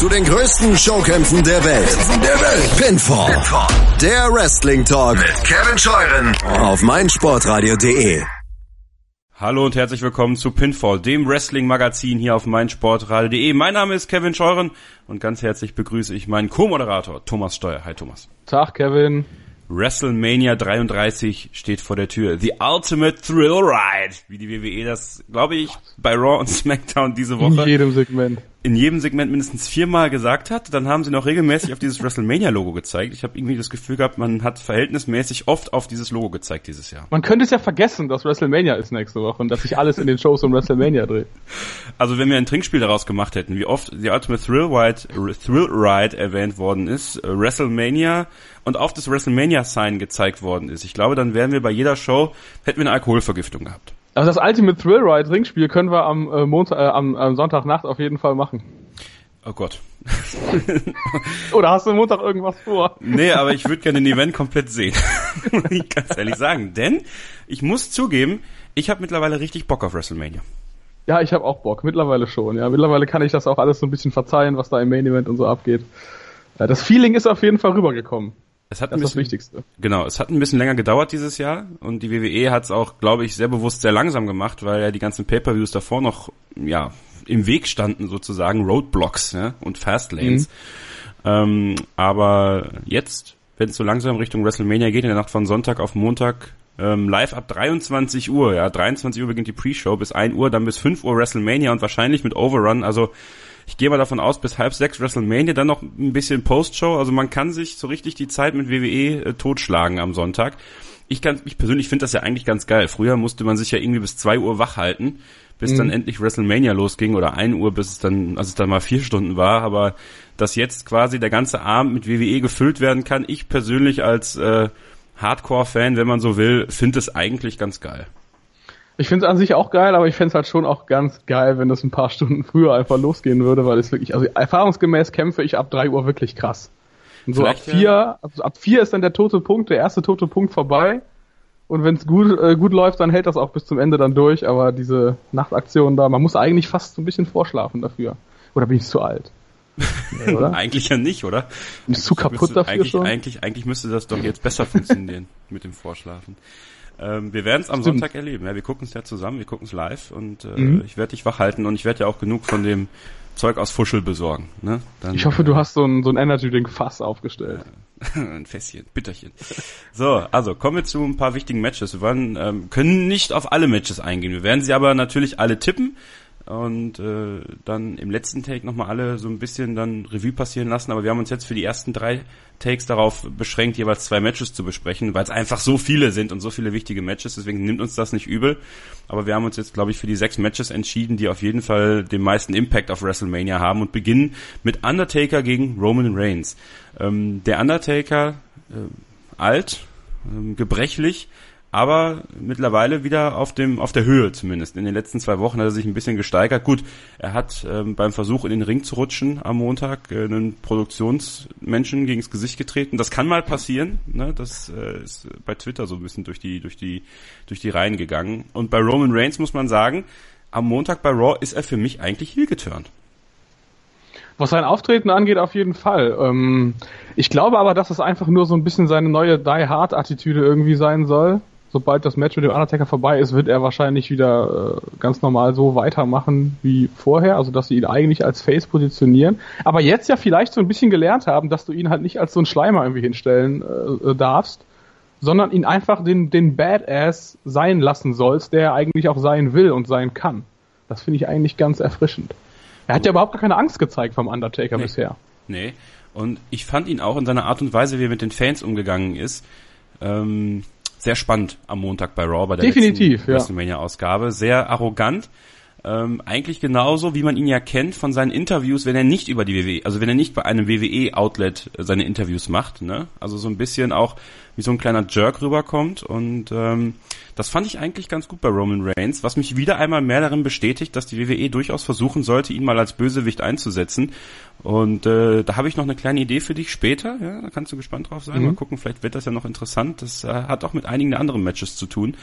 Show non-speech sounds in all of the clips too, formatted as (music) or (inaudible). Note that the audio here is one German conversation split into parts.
zu den größten Showkämpfen der Welt. Der Welt. Pinfall. Pinfall. Der Wrestling Talk mit Kevin Scheuren auf meinsportradio.de. Hallo und herzlich willkommen zu Pinfall, dem Wrestling-Magazin hier auf meinsportradio.de. Mein Name ist Kevin Scheuren und ganz herzlich begrüße ich meinen Co-Moderator Thomas Steuer. Hi Thomas. Tag Kevin. WrestleMania 33 steht vor der Tür. The Ultimate Thrill Ride, wie die WWE das, glaube ich, bei Raw und (laughs) SmackDown diese Woche in jedem Segment in jedem Segment mindestens viermal gesagt hat. Dann haben sie noch regelmäßig auf dieses WrestleMania-Logo gezeigt. Ich habe irgendwie das Gefühl gehabt, man hat verhältnismäßig oft auf dieses Logo gezeigt dieses Jahr. Man könnte es ja vergessen, dass WrestleMania ist nächste Woche und dass sich alles in den Shows um WrestleMania dreht. Also wenn wir ein Trinkspiel daraus gemacht hätten, wie oft The Ultimate Thrill Ride, Thrill Ride erwähnt worden ist, äh, WrestleMania und auf das WrestleMania-Sign gezeigt worden ist. Ich glaube, dann wären wir bei jeder Show, hätten wir eine Alkoholvergiftung gehabt. Also das Ultimate Thrill Ride Ringspiel können wir am, äh, Montag, äh, am, am Sonntagnacht auf jeden Fall machen. Oh Gott. (laughs) Oder hast du Montag irgendwas vor? Nee, aber ich würde gerne den Event komplett sehen. (laughs) ich ganz ehrlich sagen. Denn ich muss zugeben, ich habe mittlerweile richtig Bock auf WrestleMania. Ja, ich habe auch Bock. Mittlerweile schon. Ja, mittlerweile kann ich das auch alles so ein bisschen verzeihen, was da im Main Event und so abgeht. Ja, das Feeling ist auf jeden Fall rübergekommen. Es hat das ein ist bisschen, das Wichtigste. Genau, es hat ein bisschen länger gedauert dieses Jahr und die WWE hat es auch, glaube ich, sehr bewusst sehr langsam gemacht, weil ja die ganzen Pay-per-Views davor noch ja im Weg standen sozusagen Roadblocks ja, und Fastlanes. Mhm. Ähm, aber jetzt, wenn es so langsam Richtung WrestleMania geht, in der Nacht von Sonntag auf Montag, ähm, live ab 23 Uhr, ja, 23 Uhr beginnt die Pre-Show, bis 1 Uhr, dann bis 5 Uhr WrestleMania und wahrscheinlich mit Overrun, also ich gehe mal davon aus, bis halb sechs WrestleMania, dann noch ein bisschen Post-Show. Also man kann sich so richtig die Zeit mit WWE äh, totschlagen am Sonntag. Ich kann, ich persönlich finde das ja eigentlich ganz geil. Früher musste man sich ja irgendwie bis zwei Uhr wach halten, bis mhm. dann endlich WrestleMania losging oder ein Uhr, bis es dann, als es dann mal vier Stunden war. Aber dass jetzt quasi der ganze Abend mit WWE gefüllt werden kann, ich persönlich als äh, Hardcore-Fan, wenn man so will, finde es eigentlich ganz geil. Ich finde es an sich auch geil, aber ich fände es halt schon auch ganz geil, wenn das ein paar Stunden früher einfach losgehen würde, weil es wirklich, also erfahrungsgemäß kämpfe ich ab drei Uhr wirklich krass. Und so Vielleicht ab vier, ja. also ab vier ist dann der tote Punkt, der erste tote Punkt vorbei. Und wenn es gut, äh, gut läuft, dann hält das auch bis zum Ende dann durch. Aber diese Nachtaktion da, man muss eigentlich fast so ein bisschen vorschlafen dafür. Oder bin ich zu alt? Nee, (laughs) oder? eigentlich ja nicht, oder? Bin ich zu kaputt dafür eigentlich, schon? Eigentlich, eigentlich müsste das doch jetzt besser funktionieren mit dem Vorschlafen. Ähm, wir werden es am Stimmt. Sonntag erleben. Ja, wir gucken es ja zusammen, wir gucken es live und äh, mhm. ich werde dich wach halten und ich werde ja auch genug von dem Zeug aus Fuschel besorgen. Ne? Dann, ich hoffe, du hast so ein, so ein Energy Drink Fass aufgestellt. (laughs) ein Fässchen, Bitterchen. So, also kommen wir zu ein paar wichtigen Matches. Wir wollen, ähm, können nicht auf alle Matches eingehen. Wir werden sie aber natürlich alle tippen und äh, dann im letzten Take nochmal alle so ein bisschen dann Revue passieren lassen. Aber wir haben uns jetzt für die ersten drei Takes darauf beschränkt, jeweils zwei Matches zu besprechen, weil es einfach so viele sind und so viele wichtige Matches. Deswegen nimmt uns das nicht übel. Aber wir haben uns jetzt, glaube ich, für die sechs Matches entschieden, die auf jeden Fall den meisten Impact auf WrestleMania haben und beginnen mit Undertaker gegen Roman Reigns. Ähm, der Undertaker, äh, alt, äh, gebrechlich, aber mittlerweile wieder auf dem auf der Höhe zumindest. In den letzten zwei Wochen hat er sich ein bisschen gesteigert. Gut, er hat ähm, beim Versuch in den Ring zu rutschen am Montag äh, einen Produktionsmenschen gegens Gesicht getreten. Das kann mal passieren. Ne? Das äh, ist bei Twitter so ein bisschen durch die durch die durch die Reihen gegangen. Und bei Roman Reigns muss man sagen, am Montag bei Raw ist er für mich eigentlich heel geturnt. Was sein Auftreten angeht, auf jeden Fall. Ähm, ich glaube aber, dass es einfach nur so ein bisschen seine neue Die Hard Attitüde irgendwie sein soll sobald das Match mit dem Undertaker vorbei ist, wird er wahrscheinlich wieder äh, ganz normal so weitermachen wie vorher, also dass sie ihn eigentlich als Face positionieren. Aber jetzt ja vielleicht so ein bisschen gelernt haben, dass du ihn halt nicht als so ein Schleimer irgendwie hinstellen äh, darfst, sondern ihn einfach den, den Badass sein lassen sollst, der er eigentlich auch sein will und sein kann. Das finde ich eigentlich ganz erfrischend. Er hat ja überhaupt gar keine Angst gezeigt vom Undertaker nee. bisher. Nee. Und ich fand ihn auch in seiner Art und Weise, wie er mit den Fans umgegangen ist, ähm, sehr spannend am Montag bei Raw, bei der Definitiv, letzten ja. WrestleMania-Ausgabe. Sehr arrogant. Ähm, eigentlich genauso, wie man ihn ja kennt von seinen Interviews, wenn er nicht über die WWE, also wenn er nicht bei einem WWE-Outlet seine Interviews macht, ne? Also so ein bisschen auch wie so ein kleiner Jerk rüberkommt und ähm, das fand ich eigentlich ganz gut bei Roman Reigns, was mich wieder einmal mehr darin bestätigt, dass die WWE durchaus versuchen sollte, ihn mal als Bösewicht einzusetzen. Und äh, da habe ich noch eine kleine Idee für dich später. Ja, da kannst du gespannt drauf sein. Mhm. Mal gucken, vielleicht wird das ja noch interessant. Das äh, hat auch mit einigen anderen Matches zu tun.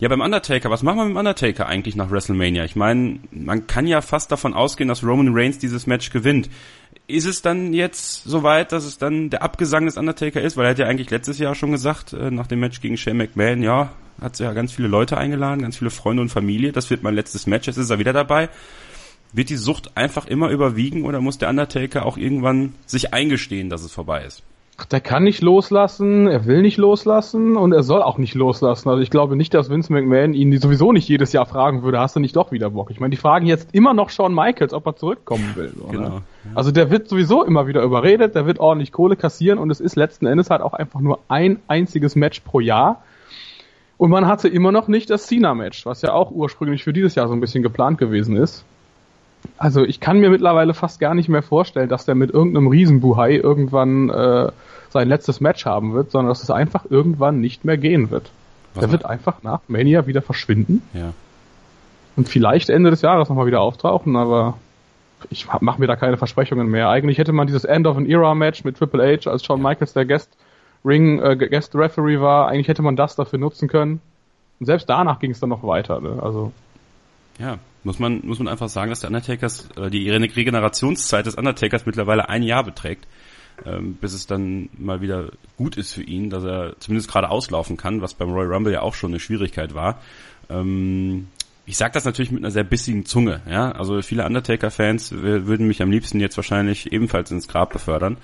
Ja, beim Undertaker, was machen wir mit dem Undertaker eigentlich nach WrestleMania? Ich meine, man kann ja fast davon ausgehen, dass Roman Reigns dieses Match gewinnt. Ist es dann jetzt soweit, dass es dann der Abgesang des Undertaker ist? Weil er hat ja eigentlich letztes Jahr schon gesagt, äh, nach dem Match gegen Shane McMahon, ja, hat ja ganz viele Leute eingeladen, ganz viele Freunde und Familie. Das wird mein letztes Match, jetzt ist er wieder dabei. Wird die Sucht einfach immer überwiegen oder muss der Undertaker auch irgendwann sich eingestehen, dass es vorbei ist? Der kann nicht loslassen, er will nicht loslassen und er soll auch nicht loslassen. Also ich glaube nicht, dass Vince McMahon ihn sowieso nicht jedes Jahr fragen würde, hast du nicht doch wieder Bock? Ich meine, die fragen jetzt immer noch Shawn Michaels, ob er zurückkommen will. Oder? Genau. Ja. Also der wird sowieso immer wieder überredet, der wird ordentlich Kohle kassieren und es ist letzten Endes halt auch einfach nur ein einziges Match pro Jahr. Und man hatte immer noch nicht das Cena-Match, was ja auch ursprünglich für dieses Jahr so ein bisschen geplant gewesen ist. Also ich kann mir mittlerweile fast gar nicht mehr vorstellen, dass der mit irgendeinem Riesenbuhai irgendwann äh, sein letztes Match haben wird, sondern dass es einfach irgendwann nicht mehr gehen wird. Was der wird einfach nach Mania wieder verschwinden. Ja. Und vielleicht Ende des Jahres nochmal wieder auftauchen, aber ich mache mir da keine Versprechungen mehr. Eigentlich hätte man dieses End of an Era Match mit Triple H, als Shawn Michaels der Guest Ring äh, Guest Referee war, eigentlich hätte man das dafür nutzen können. Und selbst danach ging es dann noch weiter. Ne? Also ja, muss man, muss man einfach sagen, dass der Undertakers, äh, die Regenerationszeit des Undertakers mittlerweile ein Jahr beträgt, ähm, bis es dann mal wieder gut ist für ihn, dass er zumindest gerade auslaufen kann, was beim Royal Rumble ja auch schon eine Schwierigkeit war. Ähm, ich sage das natürlich mit einer sehr bissigen Zunge, ja. Also viele Undertaker-Fans würden mich am liebsten jetzt wahrscheinlich ebenfalls ins Grab befördern.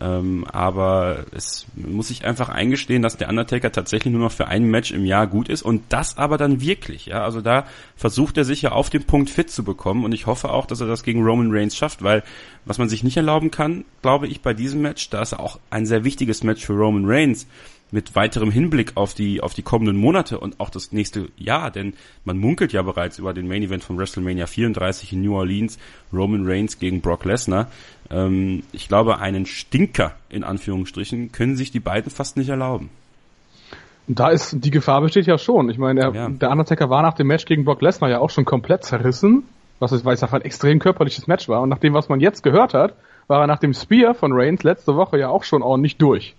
Ähm, aber es muss sich einfach eingestehen, dass der Undertaker tatsächlich nur noch für ein Match im Jahr gut ist und das aber dann wirklich. Ja, also da versucht er sich ja auf den Punkt fit zu bekommen und ich hoffe auch, dass er das gegen Roman Reigns schafft, weil was man sich nicht erlauben kann, glaube ich, bei diesem Match, da ist auch ein sehr wichtiges Match für Roman Reigns mit weiterem Hinblick auf die, auf die kommenden Monate und auch das nächste Jahr, denn man munkelt ja bereits über den Main Event von WrestleMania 34 in New Orleans, Roman Reigns gegen Brock Lesnar. Ähm, ich glaube, einen Stinker, in Anführungsstrichen, können sich die beiden fast nicht erlauben. Da ist, die Gefahr besteht ja schon. Ich meine, der, ja. der Undertaker war nach dem Match gegen Brock Lesnar ja auch schon komplett zerrissen, was weil es einfach ein extrem körperliches Match war. Und nach dem, was man jetzt gehört hat, war er nach dem Spear von Reigns letzte Woche ja auch schon ordentlich durch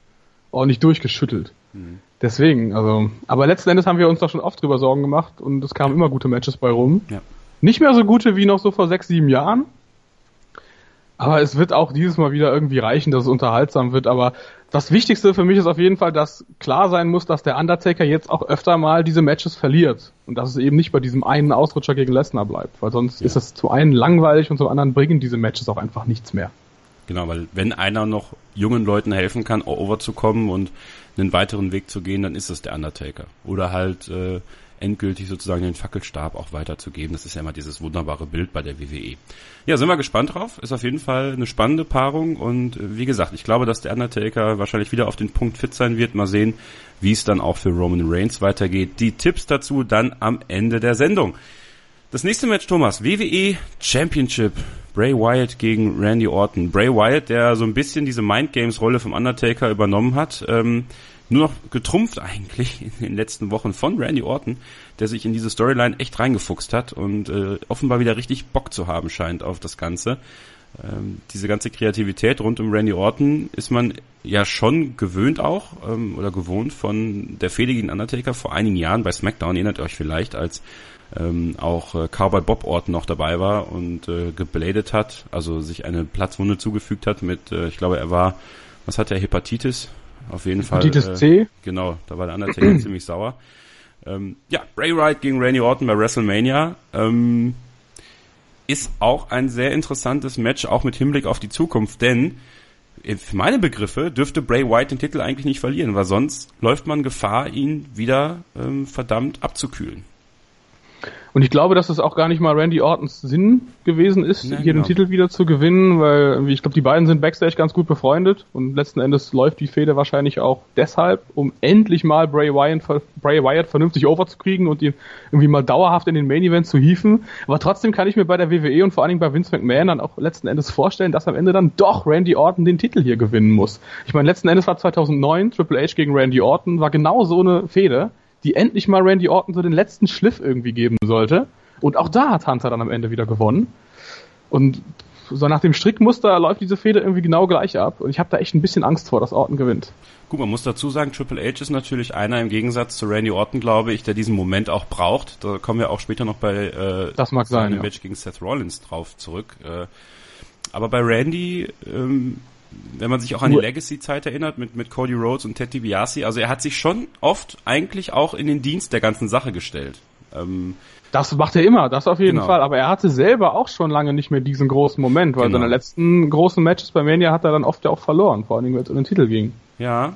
ordentlich durchgeschüttelt. Mhm. Deswegen, also, aber letzten Endes haben wir uns doch schon oft drüber Sorgen gemacht und es kamen immer gute Matches bei rum. Ja. Nicht mehr so gute wie noch so vor sechs, sieben Jahren. Aber es wird auch dieses Mal wieder irgendwie reichen, dass es unterhaltsam wird. Aber das Wichtigste für mich ist auf jeden Fall, dass klar sein muss, dass der Undertaker jetzt auch öfter mal diese Matches verliert. Und dass es eben nicht bei diesem einen Ausrutscher gegen Lesnar bleibt. Weil sonst ja. ist es zum einen langweilig und zum anderen bringen diese Matches auch einfach nichts mehr. Genau, weil wenn einer noch jungen Leuten helfen kann, overzukommen und einen weiteren Weg zu gehen, dann ist es der Undertaker. Oder halt äh, endgültig sozusagen den Fackelstab auch weiterzugeben. Das ist ja immer dieses wunderbare Bild bei der WWE. Ja, sind wir gespannt drauf. Ist auf jeden Fall eine spannende Paarung und äh, wie gesagt, ich glaube, dass der Undertaker wahrscheinlich wieder auf den Punkt fit sein wird. Mal sehen, wie es dann auch für Roman Reigns weitergeht. Die Tipps dazu dann am Ende der Sendung. Das nächste Match, Thomas, WWE Championship Bray Wyatt gegen Randy Orton. Bray Wyatt, der so ein bisschen diese Mind Games Rolle vom Undertaker übernommen hat, ähm, nur noch getrumpft eigentlich in den letzten Wochen von Randy Orton, der sich in diese Storyline echt reingefuchst hat und äh, offenbar wieder richtig Bock zu haben scheint auf das Ganze. Ähm, diese ganze Kreativität rund um Randy Orton ist man ja schon gewöhnt auch ähm, oder gewohnt von der Fehde gegen Undertaker vor einigen Jahren bei SmackDown, erinnert euch vielleicht, als ähm, auch äh, Cowboy Bob Orton noch dabei war und äh, gebladet hat, also sich eine Platzwunde zugefügt hat mit, äh, ich glaube, er war, was hat er, Hepatitis? Auf jeden Fall. Hepatitis äh, C? Genau, da war der Undertaker (clears throat) ziemlich sauer. Ähm, ja, Bray Wyatt gegen Randy Orton bei WrestleMania. Ähm, ist auch ein sehr interessantes Match, auch mit Hinblick auf die Zukunft, denn für meine Begriffe dürfte Bray Wyatt den Titel eigentlich nicht verlieren, weil sonst läuft man Gefahr, ihn wieder ähm, verdammt abzukühlen. Und ich glaube, dass es auch gar nicht mal Randy Ortons Sinn gewesen ist, ja, hier genau. den Titel wieder zu gewinnen, weil ich glaube, die beiden sind backstage ganz gut befreundet und letzten Endes läuft die Fehde wahrscheinlich auch deshalb, um endlich mal Bray Wyatt, Bray Wyatt vernünftig overzukriegen und ihn irgendwie mal dauerhaft in den Main Event zu hieven. Aber trotzdem kann ich mir bei der WWE und vor allen Dingen bei Vince McMahon dann auch letzten Endes vorstellen, dass am Ende dann doch Randy Orton den Titel hier gewinnen muss. Ich meine, letzten Endes war 2009 Triple H gegen Randy Orton, war genau so eine Fehde die endlich mal Randy Orton so den letzten Schliff irgendwie geben sollte. Und auch da hat Hunter dann am Ende wieder gewonnen. Und so nach dem Strickmuster läuft diese Fehde irgendwie genau gleich ab. Und ich habe da echt ein bisschen Angst vor, dass Orton gewinnt. Gut, man muss dazu sagen, Triple H ist natürlich einer im Gegensatz zu Randy Orton, glaube ich, der diesen Moment auch braucht. Da kommen wir auch später noch bei äh, das mag sein, ja. Match gegen Seth Rollins drauf zurück. Äh, aber bei Randy, ähm, wenn man sich auch an die Legacy-Zeit erinnert mit, mit Cody Rhodes und Ted DiBiase, also er hat sich schon oft eigentlich auch in den Dienst der ganzen Sache gestellt. Ähm, das macht er immer, das auf jeden genau. Fall. Aber er hatte selber auch schon lange nicht mehr diesen großen Moment, weil genau. seine letzten großen Matches bei Mania hat er dann oft ja auch verloren, vor allem wenn es um den Titel ging. Ja.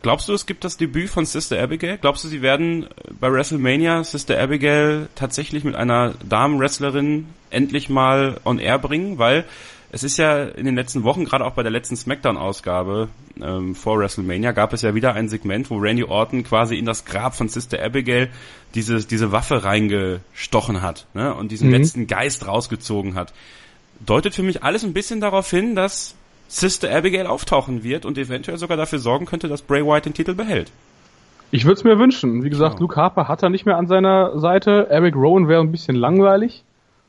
Glaubst du, es gibt das Debüt von Sister Abigail? Glaubst du, sie werden bei WrestleMania Sister Abigail tatsächlich mit einer Damenwrestlerin endlich mal on air bringen? Weil es ist ja in den letzten Wochen, gerade auch bei der letzten SmackDown-Ausgabe ähm, vor WrestleMania, gab es ja wieder ein Segment, wo Randy Orton quasi in das Grab von Sister Abigail diese, diese Waffe reingestochen hat ne? und diesen mhm. letzten Geist rausgezogen hat. Deutet für mich alles ein bisschen darauf hin, dass Sister Abigail auftauchen wird und eventuell sogar dafür sorgen könnte, dass Bray Wyatt den Titel behält. Ich würde es mir wünschen. Wie gesagt, genau. Luke Harper hat er nicht mehr an seiner Seite. Eric Rowan wäre ein bisschen langweilig.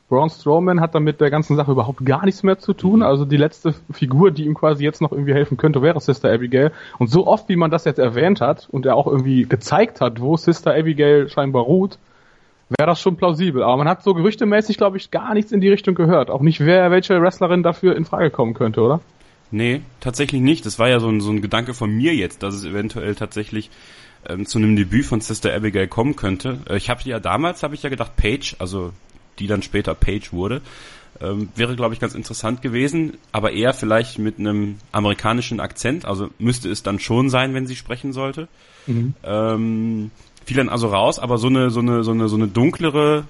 Braun Strowman hat damit der ganzen Sache überhaupt gar nichts mehr zu tun. Mhm. Also die letzte Figur, die ihm quasi jetzt noch irgendwie helfen könnte, wäre Sister Abigail. Und so oft, wie man das jetzt erwähnt hat und er auch irgendwie gezeigt hat, wo Sister Abigail scheinbar ruht, wäre das schon plausibel. Aber man hat so gerüchtemäßig, glaube ich, gar nichts in die Richtung gehört. Auch nicht, wer, welche Wrestlerin dafür in Frage kommen könnte, oder? Nee, tatsächlich nicht. Das war ja so ein, so ein Gedanke von mir jetzt, dass es eventuell tatsächlich ähm, zu einem Debüt von Sister Abigail kommen könnte. Äh, ich habe ja damals, habe ich ja gedacht, Paige, also die dann später Page wurde. Ähm, wäre, glaube ich, ganz interessant gewesen, aber eher vielleicht mit einem amerikanischen Akzent, also müsste es dann schon sein, wenn sie sprechen sollte. Mhm. Ähm, fiel dann also raus, aber so eine, so eine, so eine, so eine dunklere,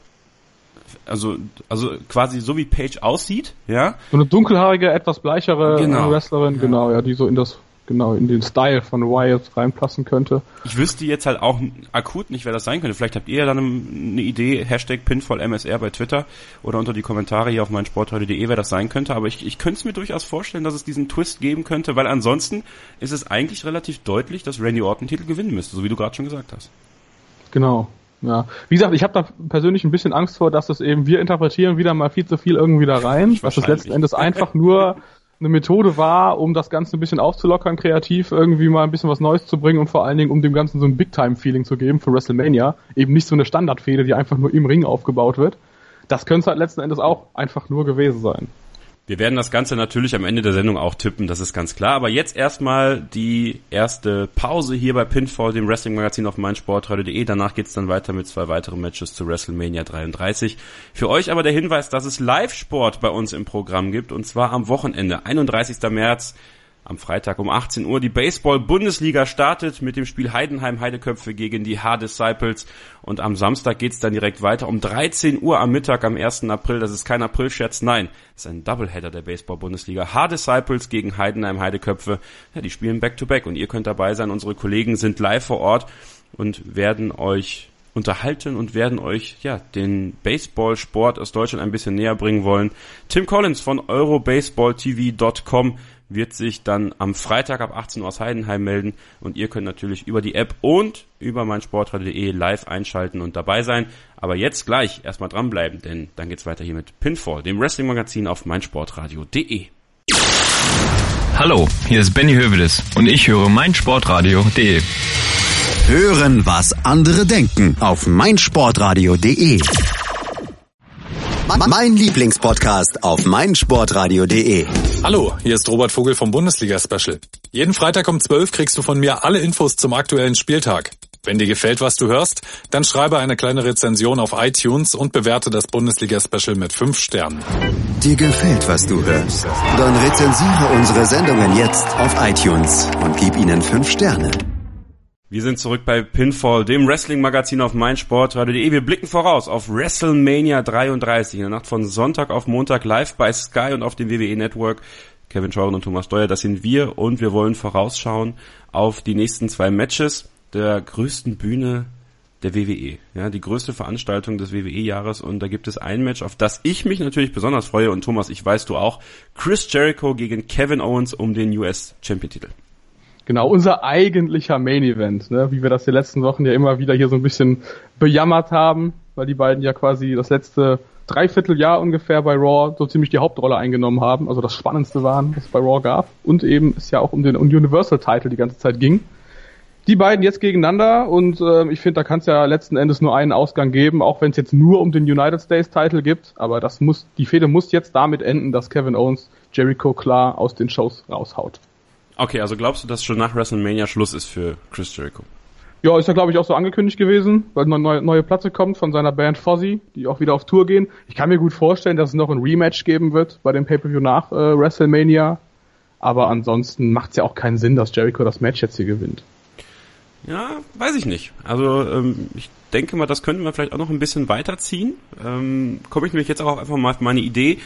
also, also quasi so wie Page aussieht, ja. So eine dunkelhaarige, etwas bleichere genau. Wrestlerin, ja. genau, ja, die so in das genau in den Style von Wyatt reinpassen könnte. Ich wüsste jetzt halt auch akut nicht, wer das sein könnte. Vielleicht habt ihr ja dann eine Idee, Hashtag PinfallMSR bei Twitter oder unter die Kommentare hier auf meinsportradio.de, wer das sein könnte. Aber ich, ich könnte es mir durchaus vorstellen, dass es diesen Twist geben könnte, weil ansonsten ist es eigentlich relativ deutlich, dass Randy Orton Titel gewinnen müsste, so wie du gerade schon gesagt hast. Genau. Ja, wie gesagt, ich habe da persönlich ein bisschen Angst vor, dass das eben wir interpretieren wieder mal viel zu viel irgendwie da rein, was das letzten Endes einfach nur (laughs) eine Methode war, um das Ganze ein bisschen aufzulockern, kreativ irgendwie mal ein bisschen was Neues zu bringen und vor allen Dingen, um dem Ganzen so ein Big-Time-Feeling zu geben für WrestleMania. Eben nicht so eine Standardfehde, die einfach nur im Ring aufgebaut wird. Das könnte halt letzten Endes auch einfach nur gewesen sein. Wir werden das Ganze natürlich am Ende der Sendung auch tippen, das ist ganz klar. Aber jetzt erstmal die erste Pause hier bei Pinfall, dem Wrestling-Magazin auf meinsportradio.de. Danach geht's dann weiter mit zwei weiteren Matches zu WrestleMania 33. Für euch aber der Hinweis, dass es Live-Sport bei uns im Programm gibt und zwar am Wochenende, 31. März am Freitag um 18 Uhr. Die Baseball-Bundesliga startet mit dem Spiel Heidenheim-Heideköpfe gegen die H-Disciples. Und am Samstag geht's dann direkt weiter um 13 Uhr am Mittag am 1. April. Das ist kein April-Scherz, nein. Das ist ein Doubleheader der Baseball-Bundesliga. H-Disciples gegen Heidenheim-Heideköpfe. Ja, die spielen Back-to-Back -back und ihr könnt dabei sein. Unsere Kollegen sind live vor Ort und werden euch unterhalten und werden euch ja den Baseball-Sport aus Deutschland ein bisschen näher bringen wollen. Tim Collins von eurobaseballtv.com wird sich dann am Freitag ab 18 Uhr aus Heidenheim melden und ihr könnt natürlich über die App und über meinsportradio.de live einschalten und dabei sein. Aber jetzt gleich erstmal dranbleiben, denn dann geht's weiter hier mit Pinfall, dem Wrestling-Magazin auf meinsportradio.de. Hallo, hier ist Benny Hövedes und ich höre meinsportradio.de. Hören, was andere denken auf meinsportradio.de. Mein Lieblingspodcast auf meinsportradio.de. Hallo, hier ist Robert Vogel vom Bundesliga Special. Jeden Freitag um 12 kriegst du von mir alle Infos zum aktuellen Spieltag. Wenn dir gefällt, was du hörst, dann schreibe eine kleine Rezension auf iTunes und bewerte das Bundesliga Special mit 5 Sternen. Dir gefällt, was du hörst? Dann rezensiere unsere Sendungen jetzt auf iTunes und gib ihnen 5 Sterne. Wir sind zurück bei Pinfall, dem Wrestling-Magazin auf meinsportradio.de. Wir blicken voraus auf WrestleMania 33 in der Nacht von Sonntag auf Montag live bei Sky und auf dem WWE Network. Kevin Scheuren und Thomas Steuer, das sind wir und wir wollen vorausschauen auf die nächsten zwei Matches der größten Bühne der WWE. Ja, die größte Veranstaltung des WWE-Jahres und da gibt es ein Match, auf das ich mich natürlich besonders freue und Thomas, ich weiß du auch. Chris Jericho gegen Kevin Owens um den US Champion-Titel. Genau, unser eigentlicher Main Event, ne? wie wir das die letzten Wochen ja immer wieder hier so ein bisschen bejammert haben, weil die beiden ja quasi das letzte Dreivierteljahr ungefähr bei Raw so ziemlich die Hauptrolle eingenommen haben, also das Spannendste waren, was es bei Raw gab. Und eben es ja auch um den Universal-Title die ganze Zeit ging. Die beiden jetzt gegeneinander und äh, ich finde, da kann es ja letzten Endes nur einen Ausgang geben, auch wenn es jetzt nur um den United States Title gibt. Aber das muss, die Fehde muss jetzt damit enden, dass Kevin Owens Jericho klar aus den Shows raushaut. Okay, also glaubst du, dass schon nach WrestleMania Schluss ist für Chris Jericho? Ja, ist ja glaube ich auch so angekündigt gewesen, weil eine neue, neue Platte kommt von seiner Band Fozzy, die auch wieder auf Tour gehen. Ich kann mir gut vorstellen, dass es noch ein Rematch geben wird bei dem Pay-Per-View nach äh, WrestleMania. Aber ansonsten macht es ja auch keinen Sinn, dass Jericho das Match jetzt hier gewinnt. Ja, weiß ich nicht. Also ähm, ich denke mal, das könnten wir vielleicht auch noch ein bisschen weiterziehen. Ähm, Komme ich nämlich jetzt auch einfach mal auf meine Idee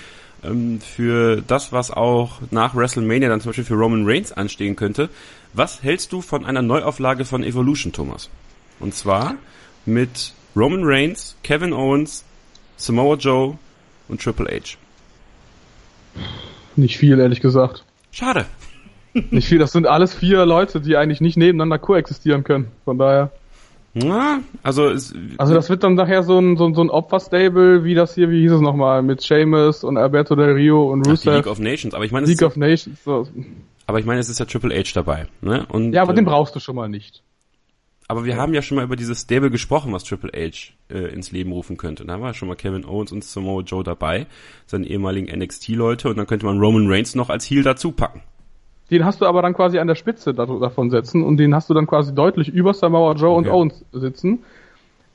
ähm, für das, was auch nach WrestleMania dann zum Beispiel für Roman Reigns anstehen könnte. Was hältst du von einer Neuauflage von Evolution, Thomas? Und zwar mit Roman Reigns, Kevin Owens, Samoa Joe und Triple H. Nicht viel, ehrlich gesagt. Schade. Nicht viel, das sind alles vier Leute, die eigentlich nicht nebeneinander koexistieren können. Von daher. Ja, also es, Also das wird dann nachher so ein, so ein, so ein Opferstable, wie das hier, wie hieß es nochmal, mit Sheamus und Alberto Del Rio und ach, Rusev. League of Nations, aber ich meine, es League ist, of Nations. So. aber ich meine, es ist ja Triple H dabei, ne? Und, Ja, aber äh, den brauchst du schon mal nicht. Aber wir haben ja schon mal über dieses Stable gesprochen, was Triple H äh, ins Leben rufen könnte. Da war schon mal Kevin Owens und Samoa Joe dabei, seine ehemaligen NXT-Leute, und dann könnte man Roman Reigns noch als Heel dazu packen. Den hast du aber dann quasi an der Spitze da- davon setzen und den hast du dann quasi deutlich über Samoa Joe und Okay. Owens sitzen.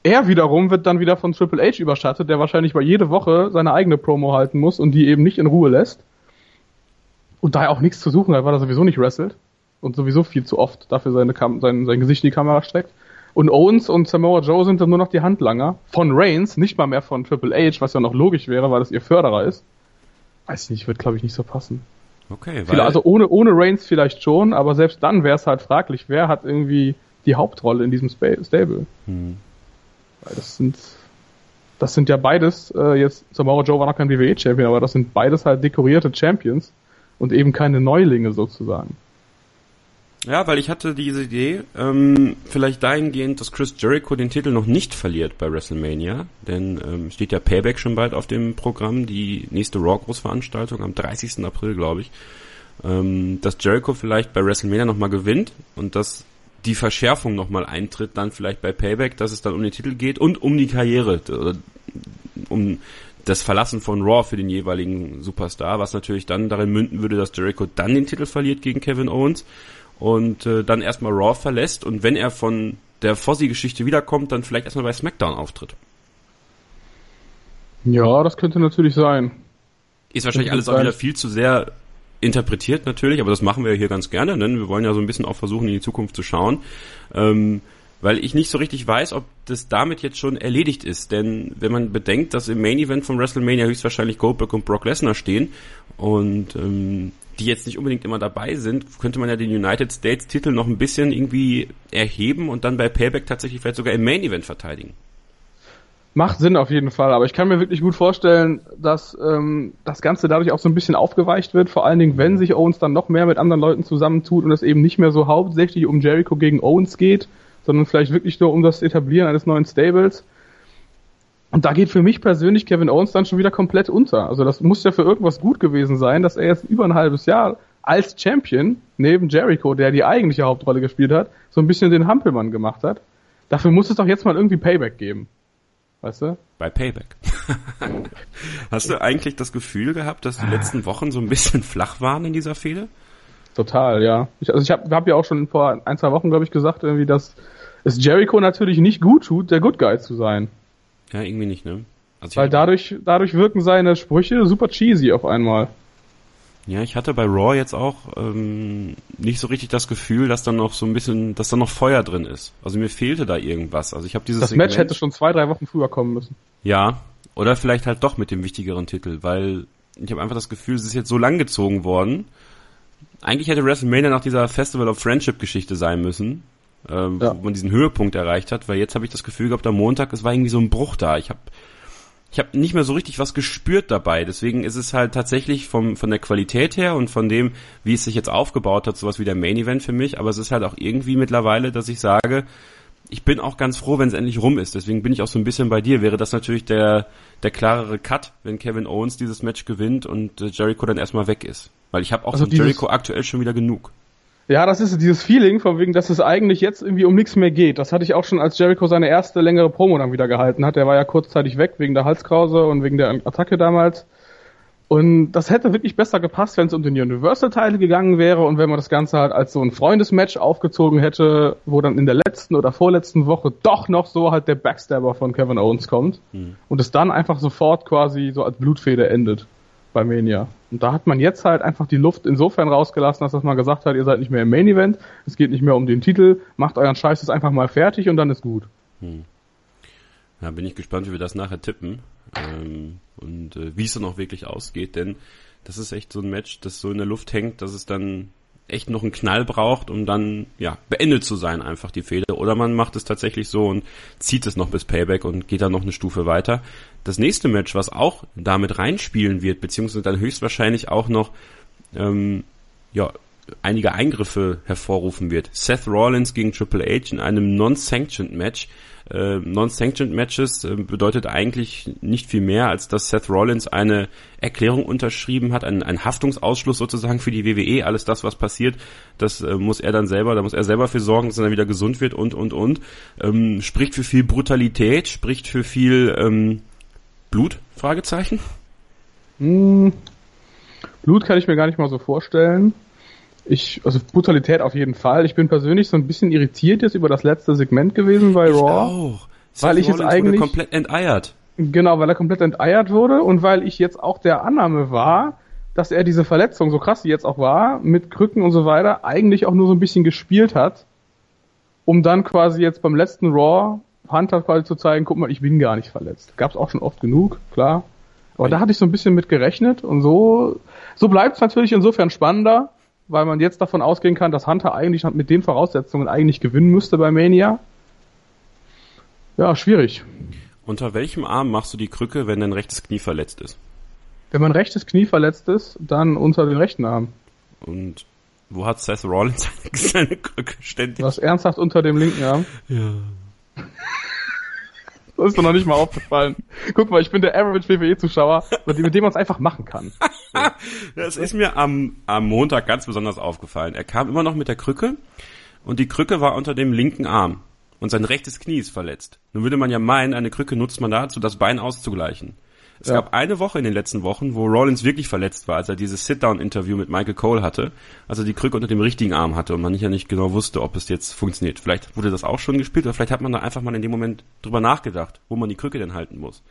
Er wiederum wird dann wieder von Triple H überschattet, der wahrscheinlich bei jede Woche seine eigene Promo halten muss und die eben nicht in Ruhe lässt. Und da er auch nichts zu suchen hat, weil er sowieso nicht wrestelt und sowieso viel zu oft dafür seine Kam sein, sein Gesicht in die Kamera steckt. Und Owens und Samoa Joe sind dann nur noch die Handlanger von Reigns, nicht mal mehr von Triple H, was ja noch logisch wäre, weil das ihr Förderer ist. Weiß ich nicht, wird glaube ich nicht so passen. Okay, weil, also ohne, ohne Reigns vielleicht schon, aber selbst dann wäre es halt fraglich, wer hat irgendwie die Hauptrolle in diesem Stable. Hm. Weil das sind, das sind ja beides, äh, jetzt Samoa Joe war noch kein WWE-Champion, aber das sind beides halt dekorierte Champions und eben keine Neulinge sozusagen. Ja, weil ich hatte diese Idee, ähm, vielleicht dahingehend, dass Chris Jericho den Titel noch nicht verliert bei WrestleMania, denn ähm, steht ja Payback schon bald auf dem Programm, die nächste Raw-Großveranstaltung am 30. April, glaube ich, ähm, dass Jericho vielleicht bei WrestleMania nochmal gewinnt und dass die Verschärfung nochmal eintritt, dann vielleicht bei Payback, dass es dann um den Titel geht und um die Karriere, oder um das Verlassen von Raw für den jeweiligen Superstar, was natürlich dann darin münden würde, dass Jericho dann den Titel verliert gegen Kevin Owens und äh, dann erstmal Raw verlässt und wenn er von der Fozzy-Geschichte wiederkommt, dann vielleicht erstmal bei SmackDown auftritt. Ja, das könnte natürlich sein. Ist wahrscheinlich alles auch sein. wieder viel zu sehr interpretiert natürlich, aber das machen wir hier ganz gerne, denn wir wollen ja so ein bisschen auch versuchen, in die Zukunft zu schauen. Ähm, weil ich nicht so richtig weiß, ob das damit jetzt schon erledigt ist. Denn wenn man bedenkt, dass im Main Event von WrestleMania höchstwahrscheinlich Goldberg und Brock Lesnar stehen und ähm, die jetzt nicht unbedingt immer dabei sind, könnte man ja den United States Titel noch ein bisschen irgendwie erheben und dann bei Payback tatsächlich vielleicht sogar im Main Event verteidigen. Macht Sinn auf jeden Fall, aber ich kann mir wirklich gut vorstellen, dass ähm, das Ganze dadurch auch so ein bisschen aufgeweicht wird, vor allen Dingen, wenn sich Owens dann noch mehr mit anderen Leuten zusammentut und es eben nicht mehr so hauptsächlich um Jericho gegen Owens geht, sondern vielleicht wirklich nur um das Etablieren eines neuen Stables. Und da geht für mich persönlich Kevin Owens dann schon wieder komplett unter. Also das muss ja für irgendwas gut gewesen sein, dass er jetzt über ein halbes Jahr als Champion neben Jericho, der die eigentliche Hauptrolle gespielt hat, so ein bisschen den Hampelmann gemacht hat. Dafür muss es doch jetzt mal irgendwie Payback geben. Weißt du? Bei Payback. (laughs) Hast du eigentlich das Gefühl gehabt, dass die letzten Wochen so ein bisschen flach waren in dieser Fehde? Total, ja. Ich, also ich habe hab ja auch schon vor ein, zwei Wochen, glaube ich, gesagt, irgendwie, dass es Jericho natürlich nicht gut tut, der Good Guy zu sein. Ja, irgendwie nicht, ne? Also Weil dadurch, dadurch wirken seine Sprüche super cheesy auf einmal. Ja, ich hatte bei Raw jetzt auch ähm, nicht so richtig das Gefühl, dass da noch so ein bisschen, dass da noch Feuer drin ist. Also mir fehlte da irgendwas. Also ich habe dieses Das Match hätte schon zwei, drei Wochen früher kommen müssen. ja oder vielleicht halt doch mit dem wichtigeren Titel, weil ich habe einfach das Gefühl, es ist jetzt so lang gezogen worden. Eigentlich hätte WrestleMania nach dieser Festival of Friendship Geschichte sein müssen, ähm, Ja. wo man diesen Höhepunkt erreicht hat, weil jetzt habe ich das Gefühl gehabt, am Montag, es war irgendwie so ein Bruch da. Ich habe ich habe nicht mehr so richtig was gespürt dabei. Deswegen ist es halt tatsächlich vom, von der Qualität her und von dem, wie es sich jetzt aufgebaut hat, sowas wie der Main Event für mich. Aber es ist halt auch irgendwie mittlerweile, dass ich sage, ich bin auch ganz froh, wenn es endlich rum ist. Deswegen bin ich auch so ein bisschen bei dir. Wäre das natürlich der, der klarere Cut, wenn Kevin Owens dieses Match gewinnt und äh, Jericho dann erstmal weg ist. Weil ich habe auch Also von Jericho aktuell schon wieder genug. Ja, das ist dieses Feeling, von wegen, dass es eigentlich jetzt irgendwie um nichts mehr geht. Das hatte ich auch schon, als Jericho seine erste längere Promo dann wieder gehalten hat. Der war ja kurzzeitig weg wegen der Halskrause und wegen der Attacke damals. Und das hätte wirklich besser gepasst, wenn es um den Universal-Teil gegangen wäre und wenn man das Ganze halt als so ein Freundesmatch aufgezogen hätte, wo dann in der letzten oder vorletzten Woche doch noch so halt der Backstabber von Kevin Owens kommt und es dann einfach sofort quasi so als Blutfede endet bei Mania. Und da hat man jetzt halt einfach die Luft insofern rausgelassen, dass man gesagt hat, ihr seid nicht mehr im Main Event, es geht nicht mehr um den Titel, macht euren Scheiß jetzt einfach mal fertig und dann ist gut. Ja, bin ich gespannt, wie wir das nachher tippen ähm, und äh, wie es dann auch wirklich ausgeht, denn das ist echt so ein Match, das so in der Luft hängt, dass es dann echt noch einen Knall braucht, um dann ja beendet zu sein, einfach die Fehde. Oder man macht es tatsächlich so und zieht es noch bis Payback und geht dann noch eine Stufe weiter. Das nächste Match, was auch damit reinspielen wird, beziehungsweise dann höchstwahrscheinlich auch noch ähm, ja, einige Eingriffe hervorrufen wird. Seth Rollins gegen Triple H in einem Non-Sanctioned Match. Äh, Non-Sanctioned Matches äh, bedeutet eigentlich nicht viel mehr, als dass Seth Rollins eine Erklärung unterschrieben hat, einen, einen Haftungsausschluss sozusagen für die WWE. Alles das, was passiert, das äh, muss er dann selber, da muss er selber für sorgen, dass er dann wieder gesund wird und, und, und. Ähm, spricht für viel Brutalität, spricht für viel ähm, Blut? Fragezeichen. Hm, Blut kann ich mir gar nicht mal so vorstellen. Ich, also Brutalität auf jeden Fall. Ich bin persönlich so ein bisschen irritiert jetzt über das letzte Segment gewesen bei Raw. Auch. Weil ich jetzt Rollins eigentlich- komplett enteiert. Genau, weil er komplett enteiert wurde und weil ich jetzt auch der Annahme war, dass er diese Verletzung, so krass sie jetzt auch war, mit Krücken und so weiter, eigentlich auch nur so ein bisschen gespielt hat, um dann quasi jetzt beim letzten Raw Hunter quasi zu zeigen, guck mal, ich bin gar nicht verletzt. Gab's auch schon oft genug, klar. Aber da hatte ich so ein bisschen mit gerechnet und so, so bleibt's natürlich insofern spannender, weil man jetzt davon ausgehen kann, dass Hunter eigentlich mit den Voraussetzungen eigentlich gewinnen müsste bei Mania. Ja, schwierig. Unter welchem Arm machst du die Krücke, wenn dein rechtes Knie verletzt ist? Wenn mein rechtes Knie verletzt ist, dann unter den rechten Arm. Und wo hat Seth Rollins seine, (laughs) seine Krücke ständig? Was ernsthaft unter dem linken Arm? Ja. Das ist mir noch nicht mal aufgefallen. Guck mal, ich bin der Average WWE-Zuschauer, mit dem man es einfach machen kann. (laughs) Das ist mir am, am Montag ganz besonders aufgefallen. Er kam immer noch mit der Krücke und die Krücke war unter dem linken Arm und sein rechtes Knie ist verletzt. Nun würde man ja meinen, eine Krücke nutzt man dazu, das Bein auszugleichen. Es Ja. gab eine Woche in den letzten Wochen, wo Rollins wirklich verletzt war, als er dieses Sit-Down-Interview mit Michael Cole hatte, als er die Krücke unter dem richtigen Arm hatte und man ja nicht genau wusste, ob es jetzt funktioniert. Vielleicht wurde das auch schon gespielt oder vielleicht hat man da einfach mal in dem Moment drüber nachgedacht, wo man die Krücke denn halten muss.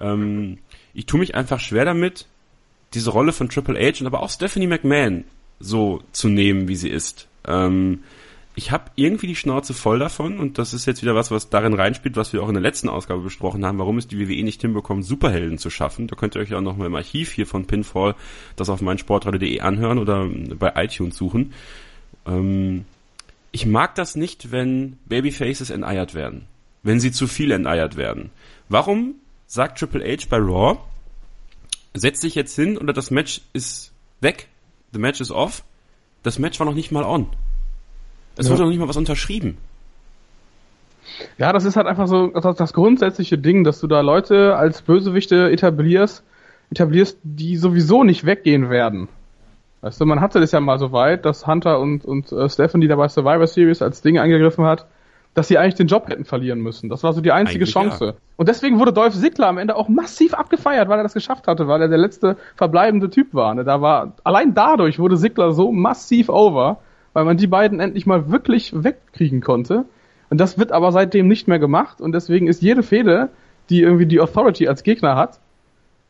Ähm, ich tue mich einfach schwer damit, diese Rolle von Triple H und aber auch Stephanie McMahon so zu nehmen, wie sie ist. Ähm, ich habe irgendwie die Schnauze voll davon und das ist jetzt wieder was, was darin reinspielt, was wir auch in der letzten Ausgabe besprochen haben, warum es die WWE nicht hinbekommt, Superhelden zu schaffen. Da könnt ihr euch auch noch mal im Archiv hier von Pinfall das auf meinsportradio.de anhören oder bei iTunes suchen. Ähm, ich mag das nicht, wenn Babyfaces enteiert werden. Wenn sie zu viel enteiert werden. Warum sagt Triple H bei Raw, setzt sich jetzt hin oder das Match ist weg, the match is off, das Match war noch nicht mal on. Es Ja. wurde noch nicht mal was unterschrieben. Ja, das ist halt einfach so das, das grundsätzliche Ding, dass du da Leute als Bösewichte etablierst, etablierst, die sowieso nicht weggehen werden. Weißt du, man hatte das ja mal so weit, dass Hunter und, und äh, Stephanie da bei Survivor Series als Ding angegriffen hat, dass sie eigentlich den Job hätten verlieren müssen. Das war so die einzige Eigentlich Chance. ja. Und deswegen wurde Dolph Ziggler am Ende auch massiv abgefeiert, weil er das geschafft hatte, weil er der letzte verbleibende Typ war. Ne? Da war allein dadurch wurde Ziggler so massiv over, weil man die beiden endlich mal wirklich wegkriegen konnte. Und das wird aber seitdem nicht mehr gemacht und deswegen ist jede Fehde, die irgendwie die Authority als Gegner hat,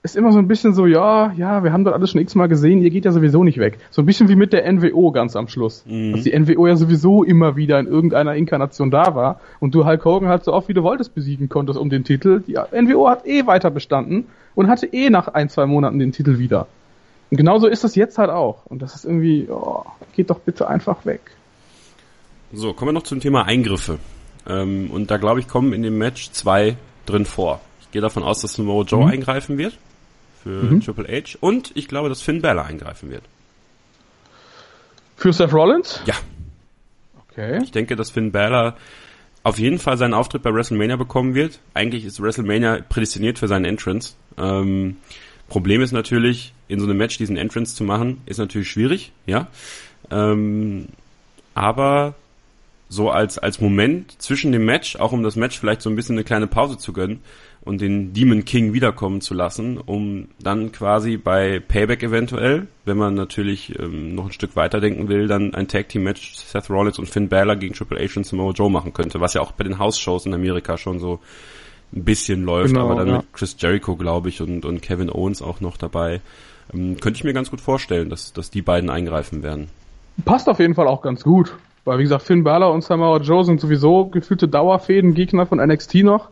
ist immer so ein bisschen so, ja, ja, wir haben das alles schon x-mal gesehen, ihr geht ja sowieso nicht weg. So ein bisschen wie mit der NWO ganz am Schluss. Dass die NWO ja sowieso immer wieder in irgendeiner Inkarnation da war und du Hulk Hogan halt so oft wie du wolltest besiegen konntest um den Titel. Die NWO hat eh weiter bestanden und hatte eh nach ein, zwei Monaten den Titel wieder. Und genauso ist das jetzt halt auch. Und das ist irgendwie, oh, geht doch bitte einfach weg. So, kommen wir noch zum Thema Eingriffe. Ähm, und da glaube ich, kommen in dem Match zwei drin vor. Ich gehe davon aus, dass Samoa Joe eingreifen wird für Triple H und ich glaube, dass Finn Balor eingreifen wird. Für Seth Rollins? Ja, Okay. ich denke, dass Finn Balor auf jeden Fall seinen Auftritt bei WrestleMania bekommen wird. Eigentlich ist WrestleMania prädestiniert für seinen Entrance. Ähm, Problem ist natürlich, in so einem Match diesen Entrance zu machen, ist natürlich schwierig, ja. Ähm, aber so als, als Moment zwischen dem Match, auch um das Match vielleicht so ein bisschen eine kleine Pause zu gönnen und den Demon King wiederkommen zu lassen, um dann quasi bei Payback eventuell, wenn man natürlich ähm, noch ein Stück weiterdenken will, dann ein Tag Team Match Seth Rollins und Finn Balor gegen Triple H und Samoa Joe machen könnte, was ja auch bei den House-Shows in Amerika schon so ein bisschen läuft, Genau, aber dann ja. mit Chris Jericho, glaube ich, und, und Kevin Owens auch noch dabei. Ähm, könnte ich mir ganz gut vorstellen, dass, dass die beiden eingreifen werden. Passt auf jeden Fall auch ganz gut. Weil, wie gesagt, Finn Balor und Samoa Joe sind sowieso gefühlte Dauerfäden, Gegner von NXT noch.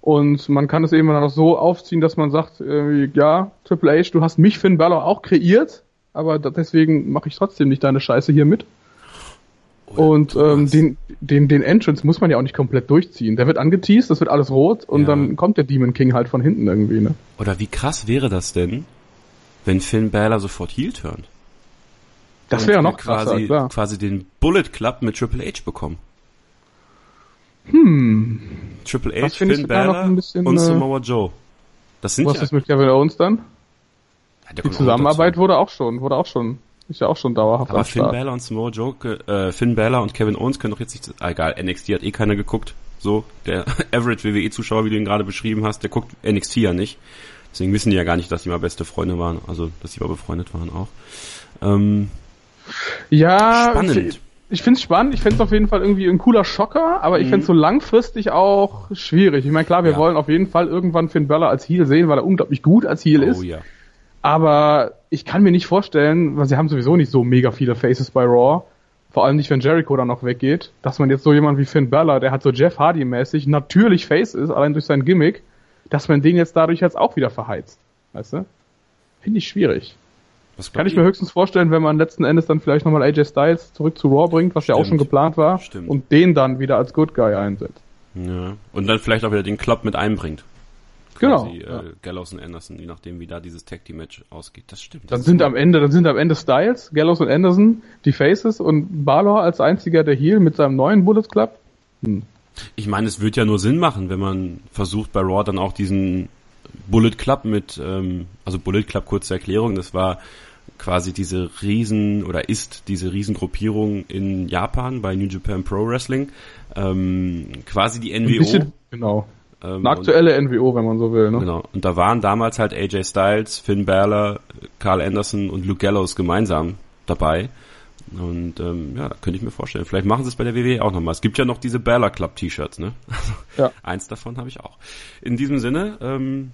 Und man kann es eben dann auch so aufziehen, dass man sagt, äh, ja, Triple H, du hast mich, Finn Balor, auch kreiert, aber deswegen mache ich trotzdem nicht deine Scheiße hier mit. Und ähm, den, den, den Entrance muss man ja auch nicht komplett durchziehen. Der wird angeteased, das wird alles rot und Ja. dann kommt der Demon King halt von hinten irgendwie, ne? Oder wie krass wäre das denn, wenn Finn Balor sofort heel turnt? Das wäre noch krasser, quasi, klar. quasi den Bullet Club mit Triple H bekommen. Hm. Triple H, Finn Balor bisschen, und äh, Samoa Joe. Das sind Was ja, ist mit Kevin Owens dann? Ja, Die Zusammenarbeit wurde auch schon, wurde auch schon, ist ja auch schon dauerhaft Aber Finn. Balor und Samoa Joe, äh, Finn Balor und Kevin Owens können doch jetzt nicht, ah, egal, NXT hat eh keiner geguckt. So, der (laughs) Average WWE-Zuschauer, wie du ihn gerade beschrieben hast, der guckt NXT ja nicht. Deswegen wissen die ja gar nicht, dass die mal beste Freunde waren, also, dass die mal befreundet waren auch. Ähm, Ja, Spannend. Ich, ich finde es spannend. Ich finde es auf jeden Fall irgendwie ein cooler Schocker, aber ich Mhm. finde es so langfristig auch schwierig. Ich meine, klar, wir Ja. wollen auf jeden Fall irgendwann Finn Balor als Heel sehen, weil er unglaublich gut als Heel ist. oh ja. Aber ich kann mir nicht vorstellen, weil sie haben sowieso nicht so mega viele Faces bei Raw, vor allem nicht, wenn Jericho dann noch weggeht, dass man jetzt so jemand wie Finn Balor, der hat so Jeff Hardy-mäßig natürlich Face ist, allein durch sein Gimmick, dass man den jetzt dadurch jetzt auch wieder verheizt. Weißt du? Finde ich schwierig. Was Kann ich mir ihr? höchstens vorstellen, wenn man letzten Endes dann vielleicht nochmal AJ Styles zurück zu Raw bringt, was ja auch Stimmt. schon geplant war, Stimmt. und den dann wieder als Good Guy einsetzt. Ja. Und dann vielleicht auch wieder den Club mit einbringt. Genau. Quasi, ja. äh, Gallows und Anderson, je nachdem, wie da dieses Tag Team Match ausgeht. Das stimmt. Dann Das sind ist am Ende, dann sind am Ende Styles, Gallows und Anderson die Faces und Balor als einziger der Heel mit seinem neuen Bullet Club. Ich meine, es wird ja nur Sinn machen, wenn man versucht bei Raw dann auch diesen Bullet Club mit, ähm, also Bullet Club, kurze Erklärung, das war quasi diese Riesen oder ist diese Riesengruppierung in Japan bei New Japan Pro Wrestling, ähm, quasi die NWO. bisschen, genau. ähm, Eine aktuelle NWO, wenn man so will. Ne? Genau. Und da waren damals halt AJ Styles, Finn Balor, Carl Anderson und Luke Gallows gemeinsam dabei. Und ähm, ja, könnte ich mir vorstellen. Vielleicht machen sie es bei der WWE auch nochmal. Es gibt ja noch diese Balor Club T-Shirts, ne? (laughs) Ja. Eins davon habe ich auch. In diesem Sinne, ähm,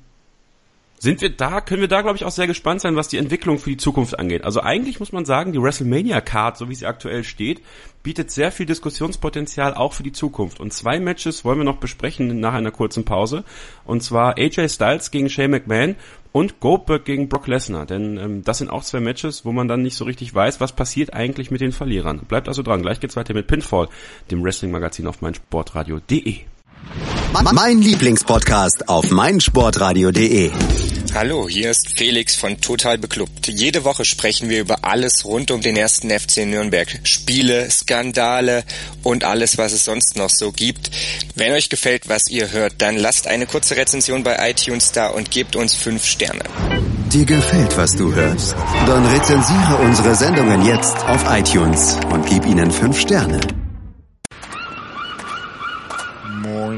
sind wir da, können wir da, glaube ich, auch sehr gespannt sein, was die Entwicklung für die Zukunft angeht. Also eigentlich muss man sagen, die WrestleMania-Card, so wie sie aktuell steht, bietet sehr viel Diskussionspotenzial auch für die Zukunft. Und zwei Matches wollen wir noch besprechen nach einer kurzen Pause. Und zwar AJ Styles gegen Shane McMahon und Goldberg gegen Brock Lesnar. Denn ähm, das sind auch zwei Matches, wo man dann nicht so richtig weiß, was passiert eigentlich mit den Verlierern. Bleibt also dran. Gleich geht's weiter mit Pinfall, dem Wrestling-Magazin auf meinsportradio.de. Mein Lieblingspodcast auf meinsportradio.de. Hallo, hier ist Felix von Total Beklubbt. Jede Woche sprechen wir über alles rund um den ersten FC Nürnberg. Spiele, Skandale und alles, was es sonst noch so gibt. Wenn euch gefällt, was ihr hört, dann lasst eine kurze Rezension bei iTunes da und gebt uns fünf Sterne. Dir gefällt, was du hörst? Dann rezensiere unsere Sendungen jetzt auf iTunes und gib ihnen fünf Sterne.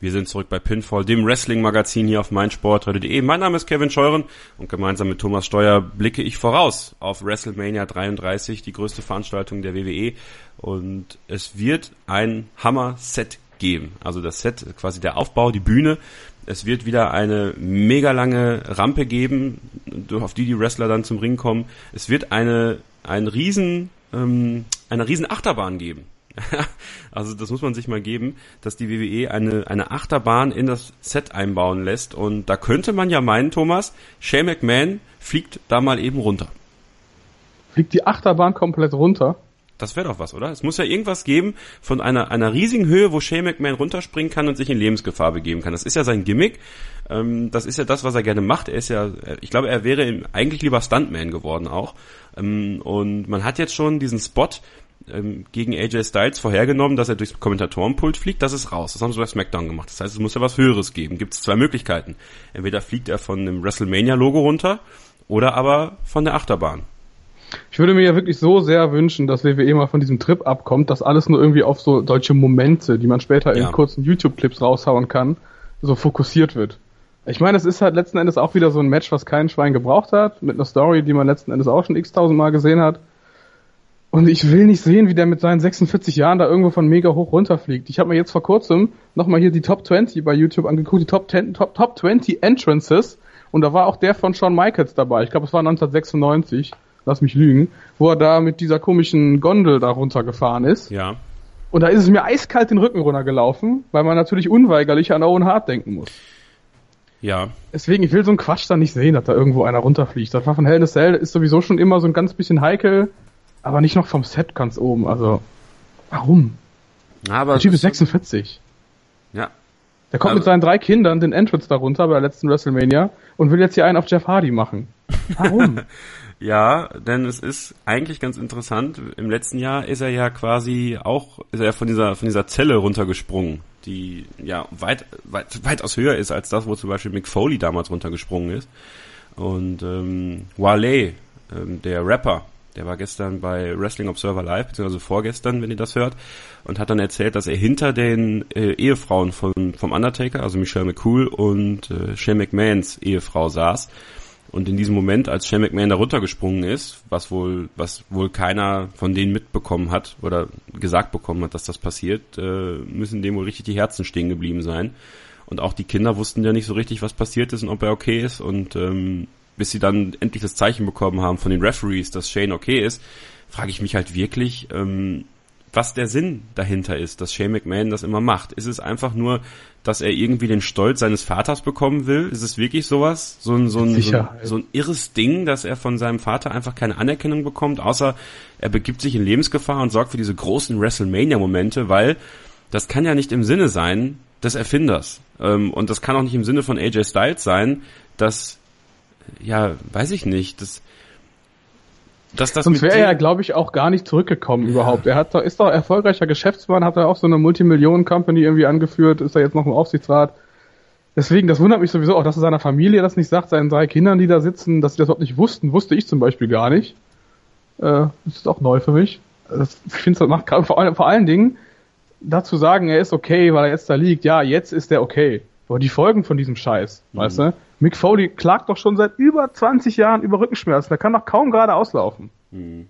Wir sind zurück bei Pinfall, dem Wrestling-Magazin hier auf meinsportradio.de. Mein Name ist Kevin Scheuren und gemeinsam mit Thomas Steuer blicke ich voraus auf WrestleMania 33, die größte Veranstaltung der WWE. Und es wird ein Hammer-Set geben. Also das Set, quasi der Aufbau, die Bühne. Es wird wieder eine mega lange Rampe geben, auf die die Wrestler dann zum Ring kommen. Es wird eine, ein riesen, ähm, eine riesen Achterbahn geben. (laughs) also das muss man sich mal geben, dass die WWE eine, eine Achterbahn in das Set einbauen lässt. Und da könnte man ja meinen, Thomas, Shane McMahon fliegt da mal eben runter. Fliegt die Achterbahn komplett runter? Das wäre doch was, oder? Es muss ja irgendwas geben von einer, einer riesigen Höhe, wo Shane McMahon runterspringen kann und sich in Lebensgefahr begeben kann. Das ist ja sein Gimmick. Ähm, das ist ja das, was er gerne macht. Er ist ja, ich glaube, er wäre eigentlich lieber Stuntman geworden auch. Ähm, und man hat jetzt schon diesen Spot ähm, gegen AJ Styles vorhergenommen, dass er durchs Kommentatorenpult fliegt. Das ist raus. Das haben sie bei SmackDown gemacht. Das heißt, es muss ja was Höheres geben. Gibt es zwei Möglichkeiten. Entweder fliegt er von dem WrestleMania-Logo runter oder aber von der Achterbahn. Ich würde mir ja wirklich so sehr wünschen, dass WWE mal von diesem Trip abkommt, dass alles nur irgendwie auf so solche Momente, die man später Ja. in kurzen YouTube-Clips raushauen kann, so fokussiert wird. Ich meine, es ist halt letzten Endes auch wieder so ein Match, was kein Schwein gebraucht hat, mit einer Story, die man letzten Endes auch schon x-tausend Mal gesehen hat. Und ich will nicht sehen, wie der mit seinen 46 Jahren da irgendwo von mega hoch runterfliegt. Ich habe mir jetzt vor kurzem nochmal hier die Top 20 bei YouTube angeguckt, die Top 10, Top, Top 20 Entrances. Und da war auch der von Shawn Michaels dabei. Ich glaube, es war 1996. Lass mich lügen. Wo er da mit dieser komischen Gondel da runtergefahren ist. Ja. Und da ist es mir eiskalt den Rücken runtergelaufen, weil man natürlich unweigerlich an Owen Hart denken muss. Ja. Deswegen, ich will so einen Quatsch da nicht sehen, dass da irgendwo einer runterfliegt. Das war von Hell in a Cell, ist sowieso schon immer so ein ganz bisschen heikel, aber nicht noch vom Set ganz oben. Also, warum? Aber Der Typ ist 46. Ja. Der kommt Also- mit seinen drei Kindern den Entrance da runter bei der letzten WrestleMania und will jetzt hier einen auf Jeff Hardy machen. Warum? (laughs) Ja, denn es ist eigentlich ganz interessant. Im letzten Jahr ist er ja quasi auch, ist er ja von dieser, von dieser Zelle runtergesprungen, die ja weit, weit, weitaus höher ist als das, wo zum Beispiel Mick Foley damals runtergesprungen ist. Und ähm, Wale, ähm, der Rapper, der war gestern bei Wrestling Observer Live, beziehungsweise vorgestern, wenn ihr das hört, und hat dann erzählt, dass er hinter den äh, Ehefrauen von, vom Undertaker, also Michelle McCool und äh, Shane McMahons Ehefrau saß. Und in diesem Moment, als Shane McMahon da runtergesprungen ist, was wohl, was wohl keiner von denen mitbekommen hat oder gesagt bekommen hat, dass das passiert, äh, müssen dem wohl richtig die Herzen stehen geblieben sein. Und auch die Kinder wussten ja nicht so richtig, was passiert ist und ob er okay ist. Und ähm, bis sie dann endlich das Zeichen bekommen haben von den Referees, dass Shane okay ist, frage ich mich halt wirklich, ähm, was der Sinn dahinter ist, dass Shane McMahon das immer macht. Ist es einfach nur, dass er irgendwie den Stolz seines Vaters bekommen will? Ist es wirklich sowas? So ein, so ein, so ein, so ein irres Ding, dass er von seinem Vater einfach keine Anerkennung bekommt, außer er begibt sich in Lebensgefahr und sorgt für diese großen WrestleMania-Momente, weil das kann ja nicht im Sinne sein des Erfinders. Ähm, und das kann auch nicht im Sinne von AJ Styles sein, dass, ja, weiß ich nicht, dass, dass das Sonst wäre er ja, glaube ich, auch gar nicht zurückgekommen überhaupt. Er hat doch, ist doch erfolgreicher Geschäftsmann, hat er auch so eine Multimillionen-Company irgendwie angeführt, ist er jetzt noch im Aufsichtsrat. Deswegen, das wundert mich sowieso auch, dass er seiner Familie das nicht sagt, seinen drei Kindern, die da sitzen, dass sie das überhaupt nicht wussten. Wusste ich zum Beispiel gar nicht. Äh, das ist auch neu für mich. Das, ich finde, das macht gerade vor, allem- vor allen Dingen dazu sagen, er ist okay, weil er jetzt da liegt. Ja, jetzt ist er okay. Aber die Folgen von diesem Scheiß, weißt du? Mick Foley klagt doch schon seit über 20 Jahren über Rückenschmerzen. Der kann doch kaum gerade auslaufen. Und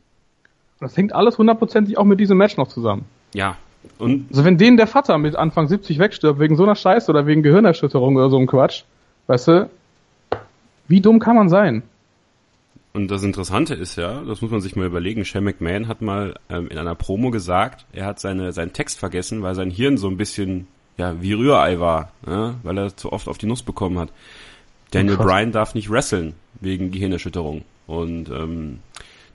das hängt alles hundertprozentig auch mit diesem Match noch zusammen. Ja. Und Also wenn denen der Vater mit Anfang 70 wegstirbt, wegen so einer Scheiße oder wegen Gehirnerschütterung oder so einem Quatsch, weißt du, wie dumm kann man sein? Und das Interessante ist ja, das muss man sich mal überlegen, Shane McMahon hat mal ähm, in einer Promo gesagt, er hat seine, seinen Text vergessen, weil sein Hirn so ein bisschen ja, wie Rührei war, ja, weil er zu oft auf die Nuss bekommen hat. Daniel Unfassbar. Bryan darf nicht wresteln wegen Gehirnerschütterung. Und ähm,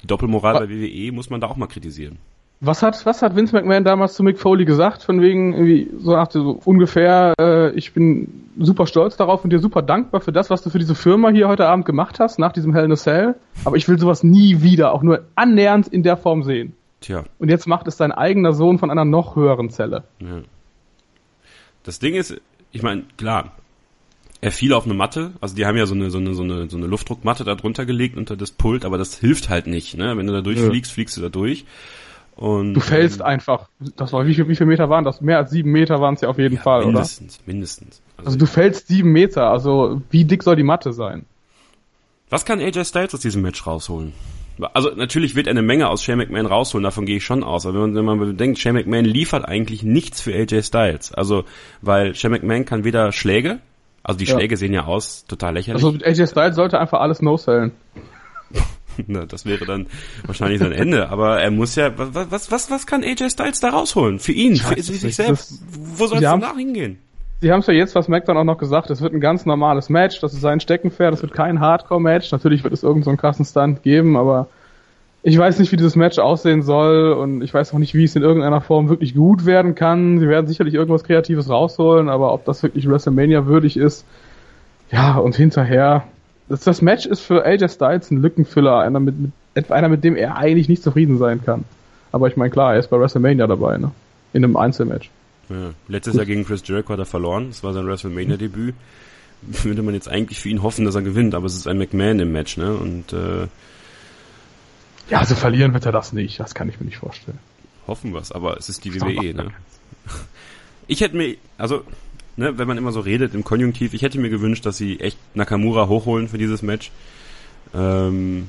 die Doppelmoral bei WWE muss man da auch mal kritisieren. Was hat, was hat Vince McMahon damals zu Mick Foley gesagt? Von wegen, irgendwie, so nach so ungefähr, äh, ich bin super stolz darauf und dir super dankbar für das, was du für diese Firma hier heute Abend gemacht hast, nach diesem Hell in a Cell. Aber ich will sowas nie wieder, auch nur annähernd in der Form sehen. Tja, Und jetzt macht es dein eigener Sohn von einer noch höheren Zelle. ja. Das Ding ist, ich meine, klar, er fiel auf eine Matte, also die haben ja so eine, so eine, so eine, so eine Luftdruckmatte da drunter gelegt unter das Pult, aber das hilft halt nicht, ne? Wenn du da durchfliegst, fliegst du da durch. Und, Du fällst einfach. Das war, wie viel, wie viel Meter waren das? Mehr als sieben Meter waren es ja auf jeden ja, Fall, oder? mindestens, mindestens. Also du fällst sieben Meter, also wie dick soll die Matte sein? Was kann AJ Styles aus diesem Match rausholen? Also natürlich wird er eine Menge aus Shane McMahon rausholen, davon gehe ich schon aus. Aber wenn man, wenn man bedenkt, Shane McMahon liefert eigentlich nichts für AJ Styles. Also, weil Shane McMahon kann weder Schläge, also die Ja. Schläge sehen ja aus total lächerlich. Also AJ Styles sollte einfach alles no-sellen. (laughs) Na, das wäre dann wahrscheinlich sein Ende. Aber er muss ja, was, was, was, was kann AJ Styles da rausholen? Für ihn, für sich selbst. Wo soll es danach hingehen? Sie haben es ja jetzt, was Mac dann auch noch gesagt, es wird ein ganz normales Match, das ist sein Steckenpferd, das wird kein Hardcore-Match. Natürlich wird es irgendeinen so krassen Stunt geben, aber ich weiß nicht, wie dieses Match aussehen soll und ich weiß auch nicht, wie es in irgendeiner Form wirklich gut werden kann. Sie werden sicherlich irgendwas Kreatives rausholen, aber ob das wirklich WrestleMania würdig ist, ja, und hinterher, das, das Match ist für AJ Styles ein Lückenfüller, einer mit, mit, einer, mit dem er eigentlich nicht zufrieden sein kann. Aber ich meine, klar, er ist bei WrestleMania dabei, ne? In einem Einzelmatch. Ja, letztes Jahr gegen Chris Jericho hat er verloren. Das war sein WrestleMania-Debüt. (laughs) Würde man jetzt eigentlich für ihn hoffen, dass er gewinnt, aber es ist ein McMahon im Match, ne? Und äh, ja, also verlieren wird er das nicht. Das kann ich mir nicht vorstellen. Hoffen wir's, aber es ist die WWE, ne? Ich hätte mir, also, ne, wenn man immer so redet im Konjunktiv, ich hätte mir gewünscht, dass sie echt Nakamura hochholen für dieses Match. Ähm,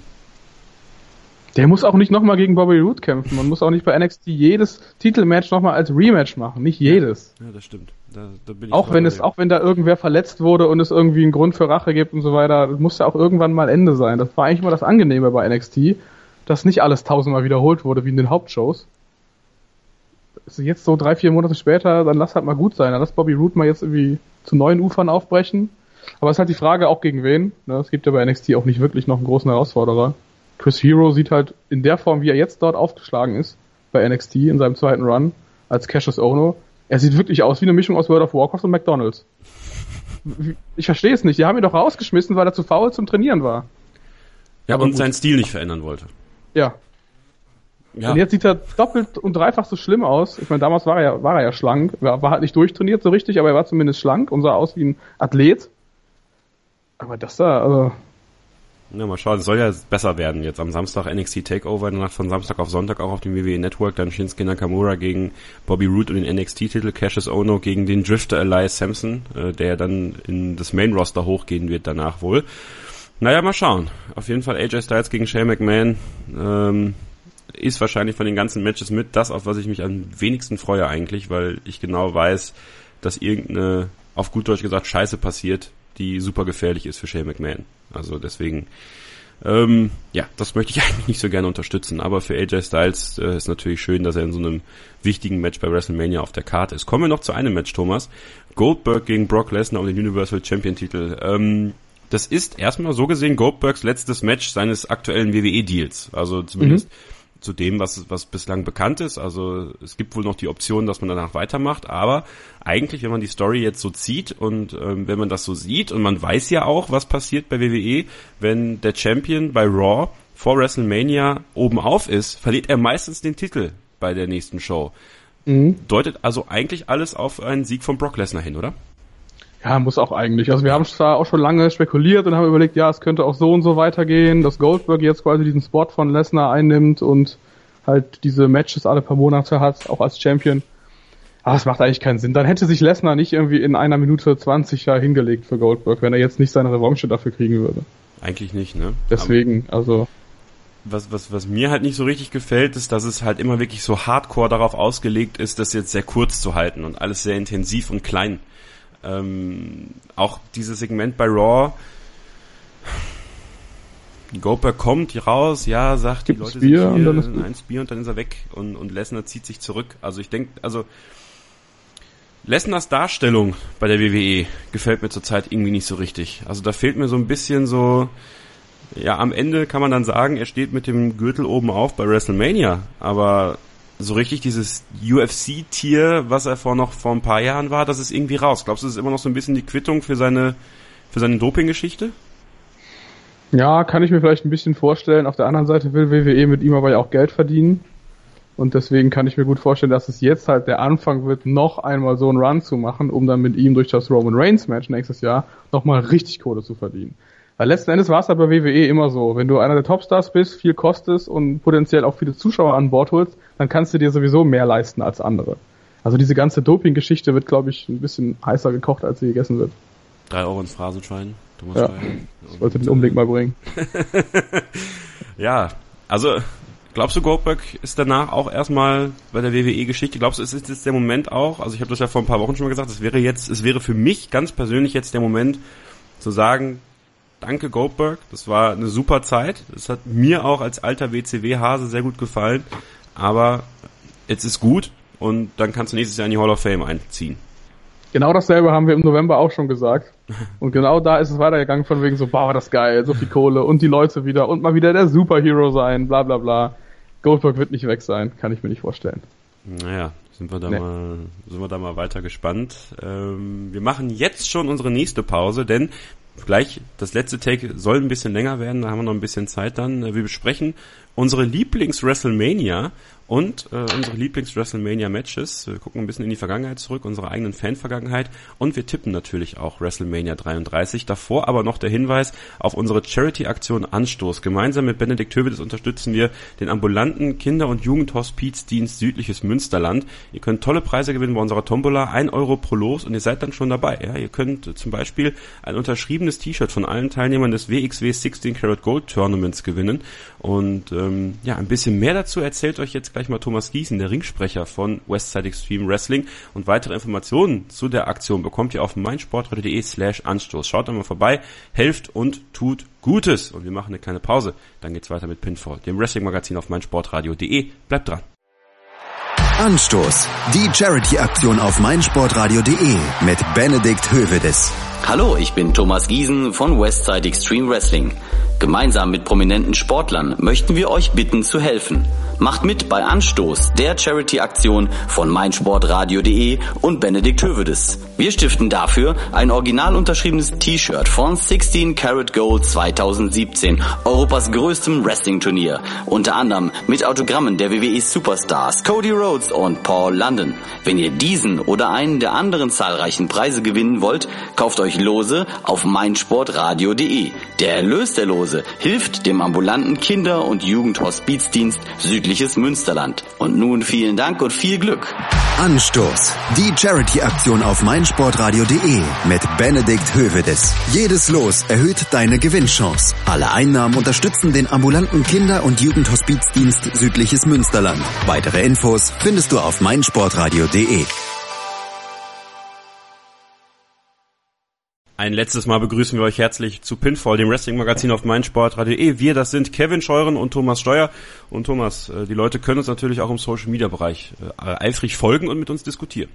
der muss auch nicht nochmal gegen Bobby Roode kämpfen. Man muss auch nicht bei NXT jedes Titelmatch nochmal als Rematch machen. Nicht jedes. Ja, das stimmt. Da, da bin ich auch wenn es, auch wenn da irgendwer verletzt wurde und es irgendwie einen Grund für Rache gibt und so weiter, muss ja auch irgendwann mal Ende sein. Das war eigentlich immer das Angenehme bei NXT, dass nicht alles tausendmal wiederholt wurde wie in den Hauptshows. Also jetzt so drei, vier Monate später, dann lass halt mal gut sein. Dann lass Bobby Roode mal jetzt irgendwie zu neuen Ufern aufbrechen. Aber es ist halt die Frage auch gegen wen. Ne? Es gibt ja bei NXT auch nicht wirklich noch einen großen Herausforderer. Chris Hero sieht halt in der Form, wie er jetzt dort aufgeschlagen ist, bei NXT in seinem zweiten Run, als Cassius Ono, er sieht wirklich aus wie eine Mischung aus World of Warcraft und McDonalds. Ich verstehe es nicht. Die haben ihn doch rausgeschmissen, weil er zu faul zum Trainieren war. Ja, Aber und gut. seinen Stil nicht verändern wollte. Ja. ja. Und jetzt sieht er doppelt und dreifach so schlimm aus. Ich meine, damals war er ja, war er ja schlank. Er war halt nicht durchtrainiert so richtig, aber er war zumindest schlank und sah aus wie ein Athlet. Aber das da, also, ja, mal schauen, es soll ja besser werden. Jetzt am Samstag NXT Takeover, danach von Samstag auf Sonntag auch auf dem WWE Network, dann Shinsuke Nakamura gegen Bobby Roode und den NXT-Titel, Cassius Ono gegen den Drifter Elias Sampson, äh, der dann in das Main-Roster hochgehen wird danach wohl. Naja, mal schauen. Auf jeden Fall AJ Styles gegen Shane McMahon ähm, ist wahrscheinlich von den ganzen Matches mit das, auf was ich mich am wenigsten freue eigentlich, weil ich genau weiß, dass irgendeine, auf gut Deutsch gesagt, Scheiße passiert, die super gefährlich ist für Shane McMahon. Also deswegen, ähm, ja, das möchte ich (laughs) eigentlich nicht so gerne unterstützen. Aber für AJ Styles äh, ist natürlich schön, dass er in so einem wichtigen Match bei WrestleMania auf der Karte ist. Kommen wir noch zu einem Match, Thomas. Goldberg gegen Brock Lesnar um den Universal Champion Titel. Ähm, das ist erstmal so gesehen Goldbergs letztes Match seines aktuellen WWE-Deals. Also zumindest mhm zu dem, was, was bislang bekannt ist. Also es gibt wohl noch die Option, dass man danach weitermacht, aber eigentlich, wenn man die Story jetzt so zieht und ähm, wenn man das so sieht und man weiß ja auch, was passiert bei WWE, wenn der Champion bei Raw vor WrestleMania oben auf ist, verliert er meistens den Titel bei der nächsten Show. Mhm. Deutet also eigentlich alles auf einen Sieg von Brock Lesnar hin, oder? Ja, muss auch eigentlich. Also wir haben zwar auch schon lange spekuliert und haben überlegt, ja, es könnte auch so und so weitergehen, dass Goldberg jetzt quasi diesen Spot von Lesnar einnimmt und halt diese Matches alle paar Monate hat, auch als Champion. Aber es macht eigentlich keinen Sinn. Dann hätte sich Lesnar nicht irgendwie in einer Minute 20 ja hingelegt für Goldberg, wenn er jetzt nicht seine Revanche dafür kriegen würde. Eigentlich nicht, ne? Deswegen, Aber also. Was, was, was mir halt nicht so richtig gefällt, ist, dass es halt immer wirklich so hardcore darauf ausgelegt ist, das jetzt sehr kurz zu halten und alles sehr intensiv und klein ähm, auch dieses Segment bei Raw. Goldberg kommt raus, ja, sagt, die Leute Bier sind hier, und dann Bier und dann ist er weg und, und Lesnar zieht sich zurück. Also ich denke, also Lesners Darstellung bei der WWE gefällt mir zurzeit irgendwie nicht so richtig. Also da fehlt mir so ein bisschen so, ja, am Ende kann man dann sagen, er steht mit dem Gürtel oben auf bei WrestleMania, aber so richtig dieses UFC-Tier, was er vor noch vor ein paar Jahren war, das ist irgendwie raus. Glaubst du, das ist immer noch so ein bisschen die Quittung für seine für seine Doping-Geschichte? Ja, kann ich mir vielleicht ein bisschen vorstellen. Auf der anderen Seite will WWE mit ihm aber ja auch Geld verdienen. Und deswegen kann ich mir gut vorstellen, dass es jetzt halt der Anfang wird, noch einmal so einen Run zu machen, um dann mit ihm durch das Roman Reigns Match nächstes Jahr nochmal richtig Kohle zu verdienen. Weil letzten Endes war es aber bei WWE immer so. Wenn du einer der Topstars bist, viel kostest und potenziell auch viele Zuschauer an Bord holst, dann kannst du dir sowieso mehr leisten als andere. Also diese ganze Doping-Geschichte wird, glaube ich, ein bisschen heißer gekocht, als sie gegessen wird. Drei Euro ins Phrasenschwein. Ja, ich wollte den Umblick mal bringen. (laughs) ja, also glaubst du, Goldberg ist danach auch erstmal bei der WWE-Geschichte? Glaubst du, ist es jetzt der Moment auch? Also ich habe das ja vor ein paar Wochen schon mal gesagt. Es wäre jetzt, es wäre für mich ganz persönlich jetzt der Moment zu sagen, danke Goldberg. Das war eine super Zeit. Das hat mir auch als alter WCW-Hase sehr gut gefallen. Aber jetzt ist gut und dann kannst du nächstes Jahr in die Hall of Fame einziehen. Genau dasselbe haben wir im November auch schon gesagt. Und genau da ist es weitergegangen von wegen so, boah, das geil, so viel Kohle und die Leute wieder und mal wieder der Superhero sein, bla bla bla. Goldberg wird nicht weg sein, kann ich mir nicht vorstellen. Naja, sind wir da nee. mal, sind wir da mal weiter gespannt. Ähm, wir machen jetzt schon unsere nächste Pause, denn gleich das letzte Take soll ein bisschen länger werden, da haben wir noch ein bisschen Zeit dann. Wir besprechen unsere Lieblings-WrestleMania und äh, unsere Lieblings-WrestleMania-Matches. Wir gucken ein bisschen in die Vergangenheit zurück, unsere eigenen Fan-Vergangenheit und wir tippen natürlich auch WrestleMania 33. Davor aber noch der Hinweis auf unsere Charity-Aktion Anstoß. Gemeinsam mit Benedikt Hövedes unterstützen wir den ambulanten Kinder- und Jugendhospizdienst Südliches Münsterland. Ihr könnt tolle Preise gewinnen bei unserer Tombola, ein Euro pro Los und ihr seid dann schon dabei. Ja, ihr könnt zum Beispiel ein unterschriebenes T-Shirt von allen Teilnehmern des WXW 16 Karat Gold Tournaments gewinnen und ähm, ja, ein bisschen mehr dazu erzählt euch jetzt gleich mal Thomas Gießen, der Ringsprecher von Westside Extreme Wrestling. Und weitere Informationen zu der Aktion bekommt ihr auf meinsportradio.de slash Anstoß. Schaut da mal vorbei, helft und tut Gutes. Und wir machen eine kleine Pause. Dann geht's weiter mit Pinfall, dem Wrestling-Magazin auf meinsportradio.de. Bleibt dran. Anstoß. Die Charity-Aktion auf meinsportradio.de mit Benedikt Hövedes. Hallo, ich bin Thomas Giesen von Westside Extreme Wrestling. Gemeinsam mit prominenten Sportlern möchten wir euch bitten zu helfen. Macht mit bei Anstoß, der Charity-Aktion von meinsportradio.de und Benedikt Hövedes. Wir stiften dafür ein original unterschriebenes T-Shirt von 16 Karat Gold 2017, Europas größtem Wrestling-Turnier. Unter anderem mit Autogrammen der WWE Superstars Cody Rhodes und Paul London. Wenn ihr diesen oder einen der anderen zahlreichen Preise gewinnen wollt, kauft euch Lose auf meinsportradio.de. Der Erlös der Lose hilft dem ambulanten Kinder- und Jugendhospizdienst südlich südliches Münsterland. Und nun vielen Dank und viel Glück. Anstoß. Die Charity-Aktion auf meinsportradio.de mit Benedikt Hövedes. Jedes Los erhöht deine Gewinnchance. Alle Einnahmen unterstützen den ambulanten Kinder- und Jugendhospizdienst südliches Münsterland. Weitere Infos findest du auf meinsportradio.de. Ein letztes Mal begrüßen wir euch herzlich zu Pinfall, dem Wrestling-Magazin auf meinsportradio.de. Wir, das sind Kevin Scheuren und Thomas Steuer. Und Thomas, äh, die Leute können uns natürlich auch im Social-Media-Bereich äh, eifrig folgen und mit uns diskutieren.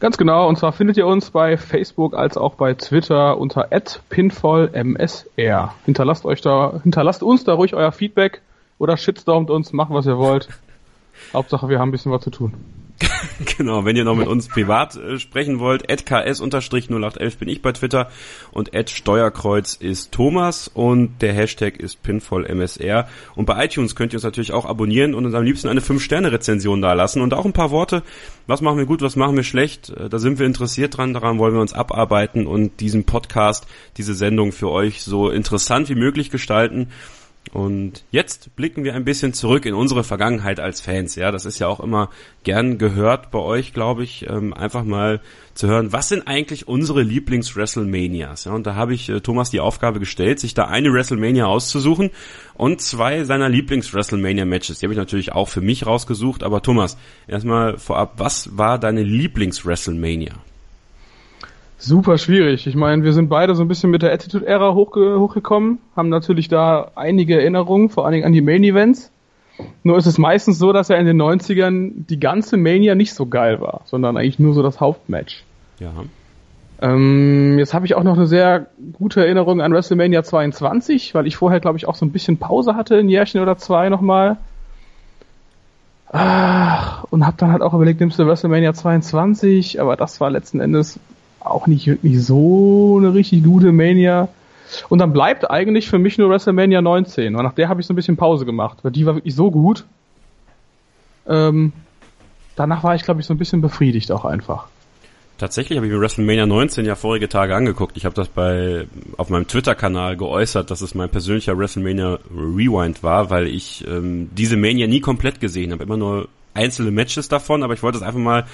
Ganz genau, und zwar findet ihr uns bei Facebook als auch bei Twitter unter pinfallmsr. Hinterlasst euch da, hinterlasst uns da ruhig euer Feedback oder shitstormt uns, macht was ihr wollt. (laughs) Hauptsache wir haben ein bisschen was zu tun. (laughs) genau, wenn ihr noch mit uns privat äh, sprechen wollt, ks-0811 bin ich bei Twitter und Steuerkreuz ist Thomas und der Hashtag ist pinvollmsr. Und bei iTunes könnt ihr uns natürlich auch abonnieren und uns am liebsten eine 5-Sterne-Rezension da lassen und auch ein paar Worte, was machen wir gut, was machen wir schlecht. Äh, da sind wir interessiert dran, daran wollen wir uns abarbeiten und diesen Podcast, diese Sendung für euch so interessant wie möglich gestalten. Und jetzt blicken wir ein bisschen zurück in unsere Vergangenheit als Fans. Ja, das ist ja auch immer gern gehört bei euch, glaube ich, ähm, einfach mal zu hören, was sind eigentlich unsere Lieblings-WrestleManias? Ja, und da habe ich äh, Thomas die Aufgabe gestellt, sich da eine WrestleMania auszusuchen und zwei seiner Lieblings-WrestleMania-Matches. Die habe ich natürlich auch für mich rausgesucht. Aber Thomas, erstmal vorab, was war deine Lieblings-WrestleMania? Super schwierig. Ich meine, wir sind beide so ein bisschen mit der Attitude-Ära hochge hochgekommen, haben natürlich da einige Erinnerungen, vor allen Dingen an die Main-Events. Nur ist es meistens so, dass ja in den 90ern die ganze Mania nicht so geil war, sondern eigentlich nur so das Hauptmatch. Ja. Ähm, jetzt habe ich auch noch eine sehr gute Erinnerung an WrestleMania 22, weil ich vorher, glaube ich, auch so ein bisschen Pause hatte, ein Jährchen oder zwei nochmal. Ach, und habe dann halt auch überlegt, nimmst du WrestleMania 22, aber das war letzten Endes auch nicht wirklich so eine richtig gute Mania. Und dann bleibt eigentlich für mich nur WrestleMania 19. Und nach der habe ich so ein bisschen Pause gemacht, weil die war wirklich so gut. Ähm, danach war ich, glaube ich, so ein bisschen befriedigt auch einfach. Tatsächlich habe ich mir WrestleMania 19 ja vorige Tage angeguckt. Ich habe das bei auf meinem Twitter-Kanal geäußert, dass es mein persönlicher WrestleMania Rewind war, weil ich ähm, diese Mania nie komplett gesehen habe, immer nur einzelne Matches davon, aber ich wollte es einfach mal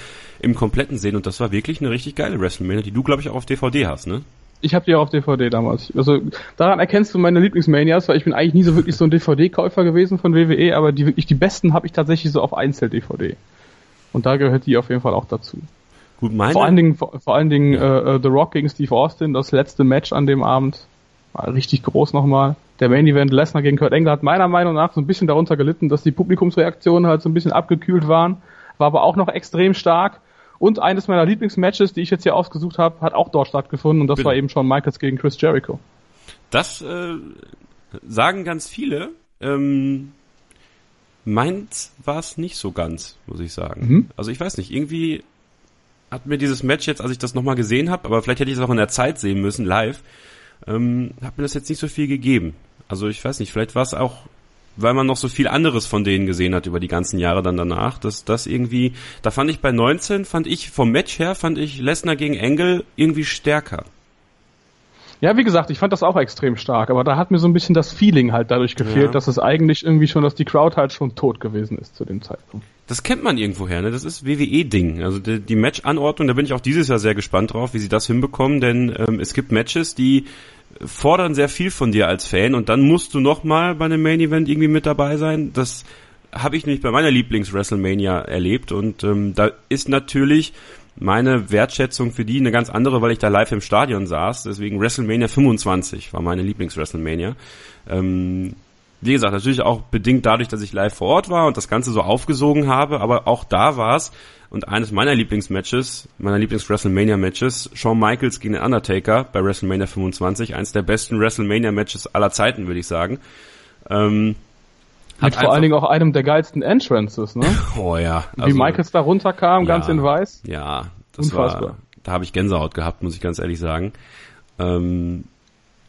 im Kompletten sehen und das war wirklich eine richtig geile WrestleMania, die du, glaube ich, auch auf DVD hast, ne? Ich habe die auch auf DVD damals. Also daran erkennst du meine Lieblingsmanias, weil ich bin eigentlich nie so wirklich so ein DVD-Käufer gewesen von WWE, aber die wirklich die besten habe ich tatsächlich so auf Einzel-DVD. Und da gehört die auf jeden Fall auch dazu. Gut, meine vor allen Dingen, vor, vor allen Dingen ja. äh, The Rock gegen Steve Austin, das letzte Match an dem Abend richtig groß nochmal. Der Main Event Lesnar gegen Kurt Angle hat meiner Meinung nach so ein bisschen darunter gelitten, dass die Publikumsreaktionen halt so ein bisschen abgekühlt waren, war aber auch noch extrem stark. Und eines meiner Lieblingsmatches, die ich jetzt hier ausgesucht habe, hat auch dort stattgefunden und das Bitte. war eben Shawn Michaels gegen Chris Jericho. Das äh, sagen ganz viele. Ähm, meins war es nicht so ganz, muss ich sagen. Mhm. Also ich weiß nicht, irgendwie hat mir dieses Match jetzt, als ich das nochmal gesehen habe, aber vielleicht hätte ich es auch in der Zeit sehen müssen, live, ähm, hat mir das jetzt nicht so viel gegeben. Also ich weiß nicht, vielleicht war es auch, weil man noch so viel anderes von denen gesehen hat über die ganzen Jahre dann danach, dass das irgendwie, da fand ich bei 19, fand ich vom Match her, fand ich Lesnar gegen Engel irgendwie stärker. Ja, wie gesagt, ich fand das auch extrem stark, aber da hat mir so ein bisschen das Feeling halt dadurch gefehlt, Ja. dass es eigentlich irgendwie schon, dass die Crowd halt schon tot gewesen ist zu dem Zeitpunkt. Das kennt man irgendwoher, ne? Das ist WWE-Ding. Also die, die Match-Anordnung, da bin ich auch dieses Jahr sehr gespannt drauf, wie sie das hinbekommen, denn ähm, es gibt Matches, die fordern sehr viel von dir als Fan und dann musst du nochmal bei einem Main-Event irgendwie mit dabei sein. Das habe ich nämlich bei meiner Lieblings-WrestleMania erlebt und ähm, da ist natürlich meine Wertschätzung für die eine ganz andere, weil ich da live im Stadion saß. Deswegen WrestleMania 25 war meine Lieblings-WrestleMania. Ähm, wie gesagt, natürlich auch bedingt dadurch, dass ich live vor Ort war und das Ganze so aufgesogen habe, aber auch da war es und eines meiner Lieblingsmatches, meiner Lieblings-WrestleMania-Matches, Shawn Michaels gegen den Undertaker bei WrestleMania 25, eins der besten WrestleMania-Matches aller Zeiten, würde ich sagen. Ähm, Mit vor allen Dingen auch einem der geilsten Entrances, ne? (laughs) Oh ja. Wie Michaels da runterkam, ja, ganz in weiß. Ja, das Unfassbar. war, da habe ich Gänsehaut gehabt, muss ich ganz ehrlich sagen. Ähm,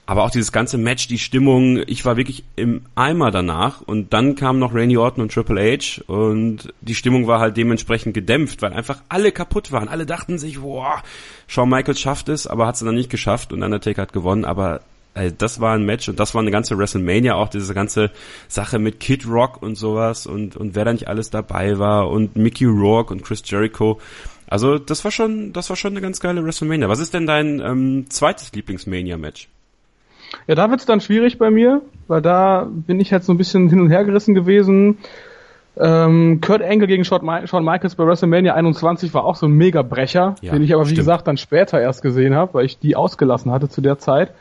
aber auch dieses ganze Match, die Stimmung, ich war wirklich im Eimer danach und dann kamen noch Randy Orton und Triple H und die Stimmung war halt dementsprechend gedämpft, weil einfach alle kaputt waren. Alle dachten sich, boah, Shawn Michaels schafft es, aber hat es dann nicht geschafft und Undertaker hat gewonnen, aber äh, das war ein Match und das war eine ganze WrestleMania, auch diese ganze Sache mit Kid Rock und sowas und, und wer da nicht alles dabei war und Mickey Rourke und Chris Jericho. Also das war schon, das war schon eine ganz geile WrestleMania. Was ist denn dein ähm, zweites Lieblingsmania-Match? Ja, da wird's dann schwierig bei mir, weil da bin ich jetzt so ein bisschen hin und her gerissen gewesen. Ähm, Kurt Angle gegen Shawn, Mi Shawn Michaels bei WrestleMania 21 war auch so ein Mega-Brecher, Ja, den ich aber wie stimmt. gesagt dann später erst gesehen habe, weil ich die ausgelassen hatte zu der Zeit.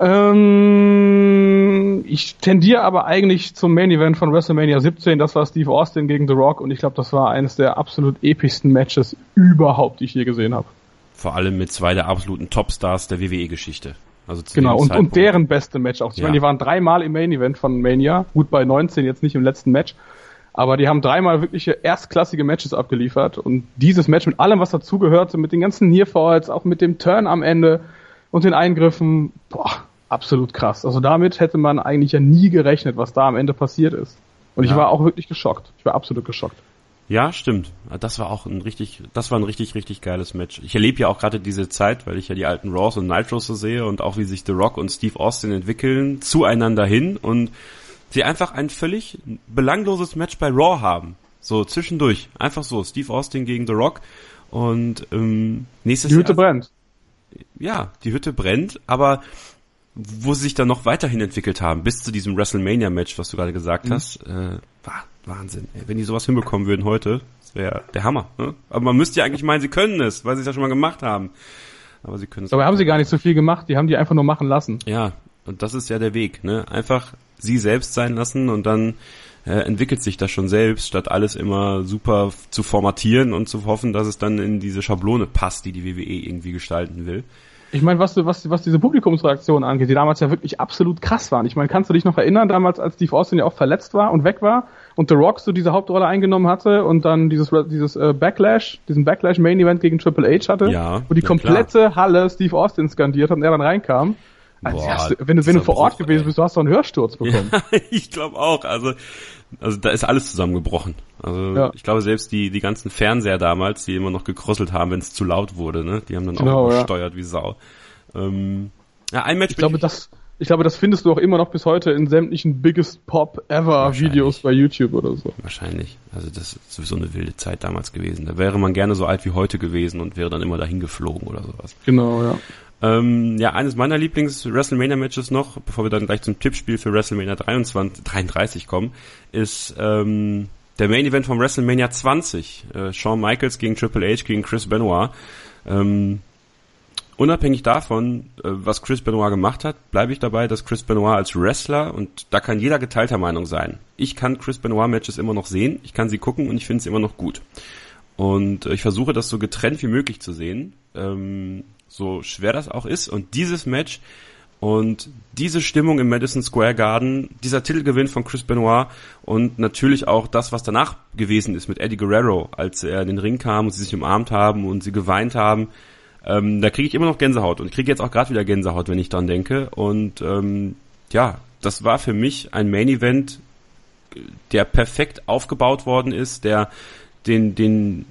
Ähm, ich tendiere aber eigentlich zum Main Event von WrestleMania 17, das war Steve Austin gegen The Rock und ich glaube, das war eines der absolut epischsten Matches überhaupt, die ich je gesehen habe. Vor allem mit zwei der absoluten Topstars der WWE-Geschichte. Also Genau, und, Zeitpunkt. und deren beste Match auch. Ich Ja. meine, die waren dreimal im Main Event von Mania, gut bei 19, jetzt nicht im letzten Match, aber die haben dreimal wirkliche erstklassige Matches abgeliefert und dieses Match mit allem, was dazugehörte, mit den ganzen Nearfalls, auch mit dem Turn am Ende und den Eingriffen, boah, absolut krass. Also damit hätte man eigentlich ja nie gerechnet, was da am Ende passiert ist. Und ich Ja. war auch wirklich geschockt. Ich war absolut geschockt. Ja, stimmt. Das war auch ein richtig, das war ein richtig, richtig geiles Match. Ich erlebe ja auch gerade diese Zeit, weil ich ja die alten Raws und Nitros so sehe und auch wie sich The Rock und Steve Austin entwickeln, zueinander hin und sie einfach ein völlig belangloses Match bei Raw haben. So zwischendurch. Einfach so. Steve Austin gegen The Rock und ähm, nächstes Die Hütte Jahr, brennt. ja, die Hütte brennt, aber wo sie sich dann noch weiterhin entwickelt haben, bis zu diesem WrestleMania-Match, was du gerade gesagt Mhm. hast, äh, war Wahnsinn. Ey, wenn die sowas hinbekommen würden heute, das wäre der Hammer. Ne? Aber man müsste ja eigentlich meinen, sie können es, weil sie es ja schon mal gemacht haben. Aber sie können es Dabei haben sie gar nicht so viel gemacht, die haben die einfach nur machen lassen. Ja, und das ist ja der Weg. Ne? Einfach sie selbst sein lassen und dann äh, entwickelt sich das schon selbst, statt alles immer super zu formatieren und zu hoffen, dass es dann in diese Schablone passt, die die WWE irgendwie gestalten will. Ich meine, was, du- was, was diese Publikumsreaktionen angeht, die damals ja wirklich absolut krass waren. Ich meine, kannst du dich noch erinnern, damals, als Steve Austin ja auch verletzt war und weg war und The Rock so diese Hauptrolle eingenommen hatte und dann dieses, dieses äh, Backlash, diesen Backlash Main Event gegen Triple H hatte, Ja, wo die komplette Halle Steve Austin skandiert hat und er dann reinkam. Also, Boah, hast wenn du, wenn du vor Ort gewesen bist, du hast doch einen Hörsturz bekommen. (laughs) ich glaube auch. Also, also da ist alles zusammengebrochen. Also Ja. ich glaube selbst die die ganzen Fernseher damals, die immer noch gekrosselt haben, wenn es zu laut wurde, ne, die haben dann Genau, auch ja. gesteuert wie Sau. Ähm, ja, ein Match. Ich glaube, das, ich glaube, das findest du auch immer noch bis heute in sämtlichen Biggest Pop Ever Videos bei YouTube oder so. Wahrscheinlich. Also das ist sowieso eine wilde Zeit damals gewesen. Da wäre man gerne so alt wie heute gewesen und wäre dann immer dahin geflogen oder sowas. Genau, ja. Ähm, ja, eines meiner Lieblings-WrestleMania-Matches noch, bevor wir dann gleich zum Tippspiel für WrestleMania 23, 33 kommen, ist ähm, der Main Event von WrestleMania 20. Äh, Shawn Michaels gegen Triple H gegen Chris Benoit. Ähm, unabhängig davon, äh, was Chris Benoit gemacht hat, bleibe ich dabei, dass Chris Benoit als Wrestler, und da kann jeder geteilter Meinung sein, ich kann Chris Benoit-Matches immer noch sehen, ich kann sie gucken und ich finde sie immer noch gut. Und äh, ich versuche das so getrennt wie möglich zu sehen, ähm, so schwer das auch ist. Und dieses Match und diese Stimmung im Madison Square Garden, dieser Titelgewinn von Chris Benoit und natürlich auch das, was danach gewesen ist mit Eddie Guerrero, als er in den Ring kam und sie sich umarmt haben und sie geweint haben, ähm, da kriege ich immer noch Gänsehaut und kriege jetzt auch gerade wieder Gänsehaut, wenn ich dran denke. Und ähm, ja, das war für mich ein Main Event, der perfekt aufgebaut worden ist, der den, den,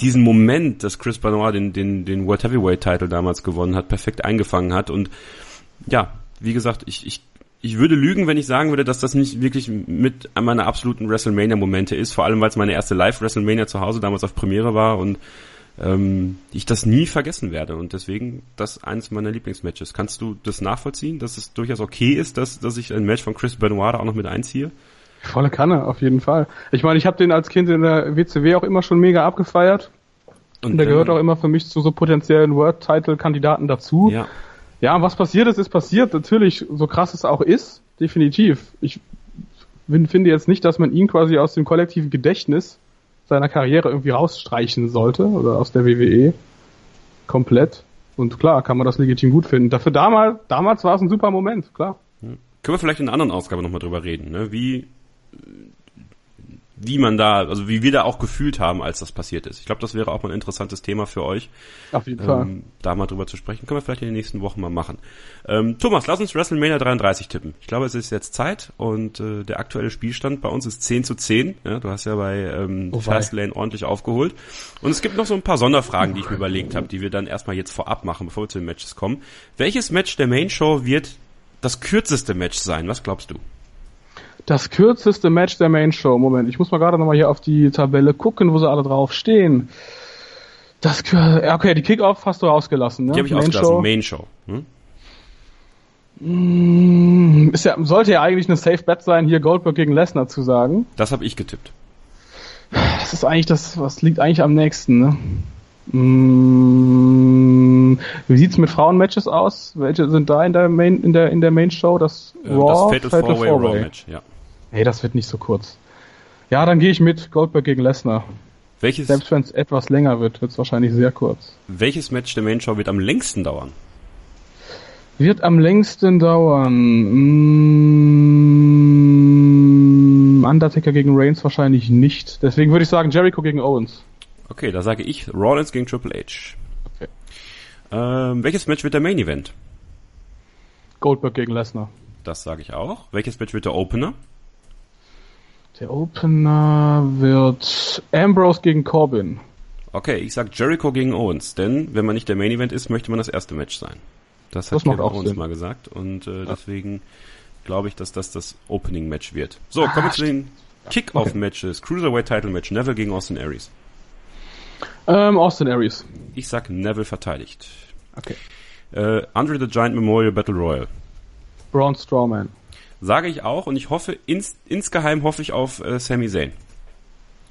diesen Moment, dass Chris Benoit den, den, den World Heavyweight Title damals gewonnen hat, perfekt eingefangen hat. Und ja, wie gesagt, ich, ich, ich würde lügen, wenn ich sagen würde, dass das nicht wirklich mit meiner absoluten WrestleMania-Momente ist, vor allem weil es meine erste Live-WrestleMania zu Hause damals auf Premiere war und ähm, ich das nie vergessen werde und deswegen das eines meiner Lieblingsmatches. Kannst du das nachvollziehen, dass es durchaus okay ist, dass, dass ich ein Match von Chris Benoit da auch noch mit einziehe? Volle Kanne, auf jeden Fall. Ich meine, ich habe den als Kind in der WCW auch immer schon mega abgefeiert. Und, und der gehört auch immer für mich zu so potenziellen World-Title-Kandidaten dazu. Ja. Ja, was passiert ist, ist passiert. Natürlich, so krass es auch ist, definitiv. Ich finde jetzt nicht, dass man ihn quasi aus dem kollektiven Gedächtnis seiner Karriere irgendwie rausstreichen sollte oder aus der WWE komplett. Und klar, kann man das legitim gut finden. Dafür damals, damals war es ein super Moment, klar. Hm. Können wir vielleicht in einer anderen Ausgabe nochmal drüber reden, ne? Wie wie man da, also wie wir da auch gefühlt haben, als das passiert ist. Ich glaube, das wäre auch mal ein interessantes Thema für euch. Auf jeden ähm, Fall. Da mal drüber zu sprechen. Können wir vielleicht in den nächsten Wochen mal machen. Ähm, Thomas, lass uns WrestleMania 33 tippen. Ich glaube, es ist jetzt Zeit und äh, der aktuelle Spielstand bei uns ist 10 zu 10. Ja, du hast ja bei ähm, oh Fastlane ordentlich aufgeholt. Und es gibt noch so ein paar Sonderfragen, die ich mir überlegt habe, die wir dann erstmal jetzt vorab machen, bevor wir zu den Matches kommen. Welches Match der Main Show wird das kürzeste Match sein? Was glaubst du? Das kürzeste Match der Main Show. Moment, ich muss mal gerade nochmal hier auf die Tabelle gucken, wo sie alle drauf stehen. Das, okay, die Kickoff hast du rausgelassen, ne? Die habe ich Main ausgelassen, Show. Main Show. Hm? Mm, ist ja, sollte ja eigentlich eine Safe Bet sein, hier Goldberg gegen Lesnar zu sagen. Das habe ich getippt. Das ist eigentlich das, was liegt eigentlich am nächsten, ne? Mm, wie sieht's mit Frauenmatches aus? Welche sind da in der Main, in der, in der Main Show? Das Raw, das Fatal, Fatal Four-Way Raw Match, ja. Hey, das wird nicht so kurz. Ja, dann gehe ich mit Goldberg gegen Lesnar. Welches? Selbst wenn es etwas länger wird, wird es wahrscheinlich sehr kurz. Welches Match der Main Show wird am längsten dauern? Wird am längsten dauern. Mm, Undertaker gegen Reigns wahrscheinlich nicht. Deswegen würde ich sagen Jericho gegen Owens. Okay, da sage ich Rollins gegen Triple H. Okay. Ähm, welches Match wird der Main Event? Goldberg gegen Lesnar. Das sage ich auch. Welches Match wird der Opener? Der Opener wird Ambrose gegen Corbin. Okay, ich sag Jericho gegen Owens, denn wenn man nicht der Main Event ist, möchte man das erste Match sein. Das, das hat Kevin Owens Sinn. mal gesagt und äh, ja. deswegen glaube ich, dass das das Opening Match wird. So, ah, kommen wir zu den Kick-Off Matches. Okay. Cruiserweight Title Match, Neville gegen Austin Aries. Ähm, Austin Aries. Ich sag Neville verteidigt. Okay. Äh, Andre the Giant Memorial Battle Royal. Braun Strowman. Sage ich auch und ich hoffe, ins, insgeheim hoffe ich auf äh, Sami Zayn.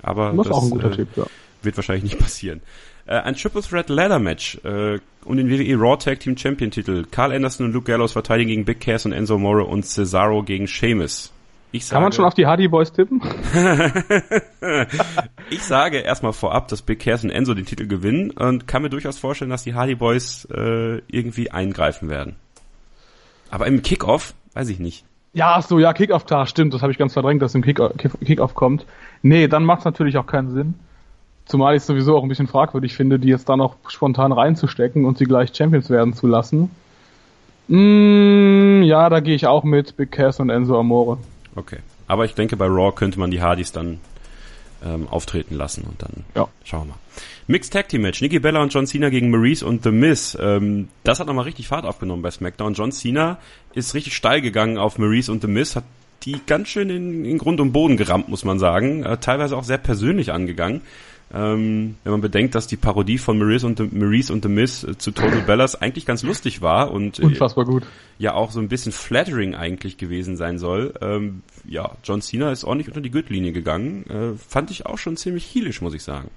Aber das, das auch ein guter äh, Typ, ja. wird wahrscheinlich nicht (laughs) passieren. Äh, ein Triple Threat Ladder Match äh, und den WWE Raw Tag Team Champion Titel. Carl Anderson und Luke Gallows verteidigen gegen Big Cass und Enzo Moro und Cesaro gegen Sheamus. Ich sage, Kann man schon auf die Hardy Boys tippen? (laughs) (laughs) ich sage erstmal vorab, dass Big Cass und Enzo den Titel gewinnen und kann mir durchaus vorstellen, dass die Hardy Boys äh, irgendwie eingreifen werden. Aber im Kickoff, weiß ich nicht. Ja, so, ja, Kickoff, klar, stimmt, das habe ich ganz verdrängt, dass im Kickoff Kick kommt. Nee, dann macht es natürlich auch keinen Sinn. Zumal ich es sowieso auch ein bisschen fragwürdig finde, die jetzt da noch spontan reinzustecken und sie gleich Champions werden zu lassen. Mm, ja, da gehe ich auch mit Big Cass und Enzo Amore. Okay. Aber ich denke, bei Raw könnte man die Hardys dann ähm, auftreten lassen und dann ja. schauen wir mal. Mixed Tag Team Match. Nikki Bella und John Cena gegen Maurice und The Miz. Ähm, das hat nochmal richtig Fahrt aufgenommen bei SmackDown. John Cena ist richtig steil gegangen auf Maurice und The Miz, hat die ganz schön in, in Grund und Boden gerammt, muss man sagen. Äh, teilweise auch sehr persönlich angegangen. Ähm, wenn man bedenkt, dass die Parodie von Maurice und The, Maurice und The Miz äh, zu Total (laughs) Bellas eigentlich ganz lustig war und äh, unfassbar gut. Ja, auch so ein bisschen flattering eigentlich gewesen sein soll. Ähm, ja, John Cena ist ordentlich unter die Gürtellinie gegangen. Äh, fand ich auch schon ziemlich heelisch, muss ich sagen.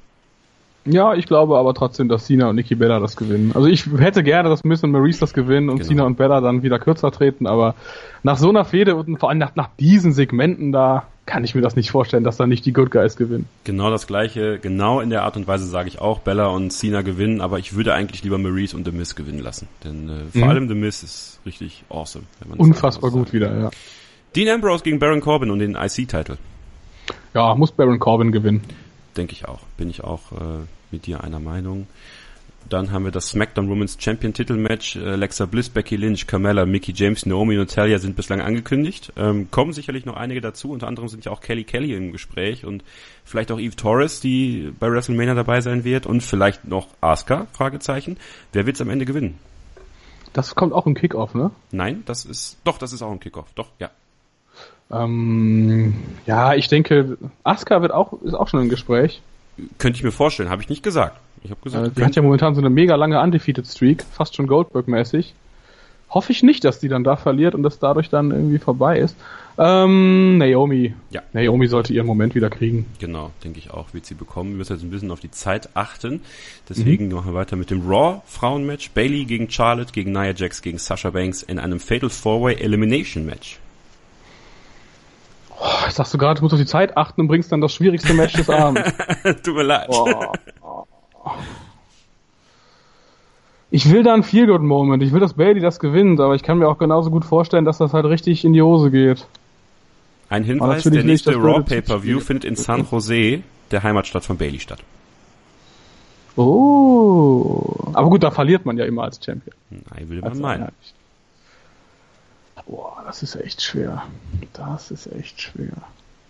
Ja, ich glaube aber trotzdem, dass Cena und Nikki Bella das gewinnen. Also ich hätte gerne, dass Miss und Maurice das gewinnen und Genau. Cena und Bella dann wieder kürzer treten, aber nach so einer Fehde und vor allem nach, nach diesen Segmenten da kann ich mir das nicht vorstellen, dass da nicht die Good Guys gewinnen. Genau das gleiche, genau in der Art und Weise sage ich auch, Bella und Cena gewinnen, aber ich würde eigentlich lieber Maurice und The Miz gewinnen lassen. Denn äh, vor Mhm. allem The Miz ist richtig awesome. Wenn man Unfassbar gut wieder, ja. Dean Ambrose gegen Baron Corbin und den IC-Titel. Ja, muss Baron Corbin gewinnen. Denke ich auch. Bin ich auch äh, mit dir einer Meinung. Dann haben wir das SmackDown Women's Champion Titelmatch. Äh, Alexa Bliss, Becky Lynch, Carmella, Mickey James, Naomi und Natalia sind bislang angekündigt. Ähm, kommen sicherlich noch einige dazu. Unter anderem sind ja auch Kelly Kelly im Gespräch und vielleicht auch Eve Torres, die bei WrestleMania dabei sein wird und vielleicht noch Asuka, Fragezeichen. Wer wird's am Ende gewinnen? Das kommt auch im Kickoff, ne? Nein, das ist, doch, das ist auch ein Kickoff. Doch, ja. Ähm, ja, ich denke, Asuka wird auch, ist auch schon im Gespräch. Könnte ich mir vorstellen, habe ich nicht gesagt. Ich habe Äh, gesagt, die hat ja momentan so eine mega lange Undefeated Streak, fast schon Goldberg-mäßig. Hoffe ich nicht, dass die dann da verliert und das dadurch dann irgendwie vorbei ist. Ähm, Naomi. Ja. Naomi sollte ihren Moment wieder kriegen. Genau, denke ich auch, wird sie bekommen. Wir müssen jetzt ein bisschen auf die Zeit achten. Deswegen machen wir weiter mit dem Raw Frauenmatch. Bailey gegen Charlotte, gegen Nia Jax, gegen Sasha Banks in einem Fatal Four-Way Elimination Match. Oh, jetzt sagst du gerade, du musst auf die Zeit achten und bringst dann das schwierigste Match des Abends. (laughs) Tut mir leid. Oh. Ich will da einen Feel-Good-Moment. Ich will, dass Bailey das gewinnt, aber ich kann mir auch genauso gut vorstellen, dass das halt richtig in die Hose geht. Ein Hinweis, der nächste Raw Pay-Per-View findet in San Jose, der Heimatstadt von Bailey, statt. Oh. Aber gut, da verliert man ja immer als Champion. Nein, will man Als meinen. Boah, das ist echt schwer. Das ist echt schwer.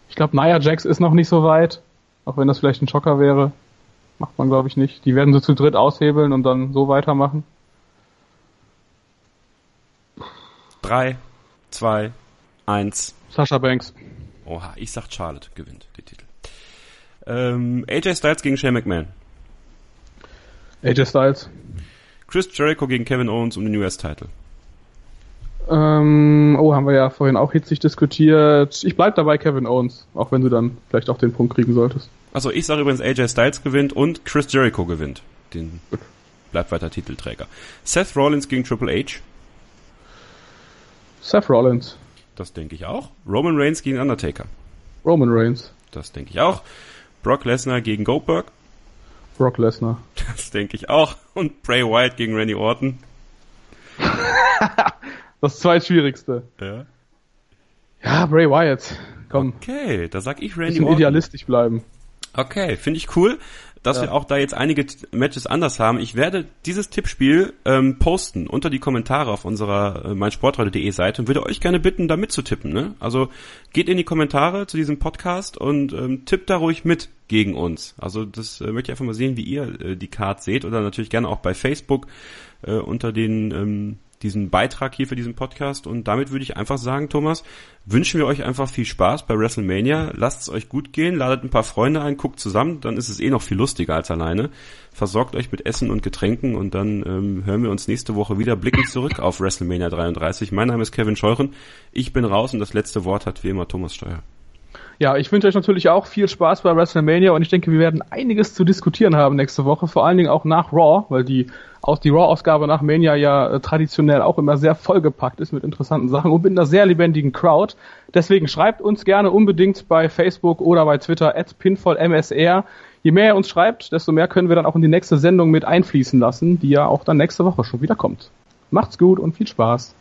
Ich glaube, Nia Jax ist noch nicht so weit. Auch wenn das vielleicht ein Schocker wäre. Macht man, glaube ich, nicht. Die werden so zu dritt aushebeln und dann so weitermachen. Drei, zwei, eins. Sasha Banks. Oha, ich sag Charlotte gewinnt den Titel. Ähm, AJ Styles gegen Shane McMahon. AJ Styles. Chris Jericho gegen Kevin Owens um den US-Title. Ähm, oh, haben wir ja vorhin auch hitzig diskutiert. Ich bleib dabei Kevin Owens, auch wenn du dann vielleicht auch den Punkt kriegen solltest. Also ich sage übrigens AJ Styles gewinnt und Chris Jericho gewinnt. Den bleibt weiter Titelträger. Seth Rollins gegen Triple H. Seth Rollins. Das denke ich auch. Roman Reigns gegen Undertaker. Roman Reigns. Das denke ich auch. Brock Lesnar gegen Goldberg. Brock Lesnar. (laughs) Das denke ich auch. Und Bray Wyatt gegen Randy Orton. (laughs) Das zweitschwierigste. Ja. Ja, Bray Wyatt. Komm, Okay, da sag ich Randy Orton. idealistisch bleiben. Okay, finde ich cool, dass Ja. wir auch da jetzt einige Matches anders haben. Ich werde dieses Tippspiel ähm, posten unter die Kommentare auf unserer äh, meinsportradio.de Seite und würde euch gerne bitten, da mitzutippen. Ne? Also geht in die Kommentare zu diesem Podcast und ähm, tippt da ruhig mit gegen uns. Also das äh, möchte ich einfach mal sehen, wie ihr äh, die Card seht oder natürlich gerne auch bei Facebook äh, unter den ähm, diesen Beitrag hier für diesen Podcast und damit würde ich einfach sagen, Thomas, wünschen wir euch einfach viel Spaß bei WrestleMania. Lasst es euch gut gehen, ladet ein paar Freunde ein, guckt zusammen, dann ist es eh noch viel lustiger als alleine. Versorgt euch mit Essen und Getränken und dann ähm, hören wir uns nächste Woche wieder, blicken zurück auf WrestleMania 33. Mein Name ist Kevin Scheuren, ich bin raus und das letzte Wort hat wie immer Thomas Steuer. Ja, ich wünsche euch natürlich auch viel Spaß bei WrestleMania und ich denke, wir werden einiges zu diskutieren haben nächste Woche, vor allen Dingen auch nach Raw, weil die aus die Raw-Ausgabe nach Mania ja äh, traditionell auch immer sehr vollgepackt ist mit interessanten Sachen und mit einer sehr lebendigen Crowd. Deswegen schreibt uns gerne unbedingt bei Facebook oder bei Twitter at pinfallmsr. Je mehr ihr uns schreibt, desto mehr können wir dann auch in die nächste Sendung mit einfließen lassen, die ja auch dann nächste Woche schon wieder kommt. Macht's gut und viel Spaß.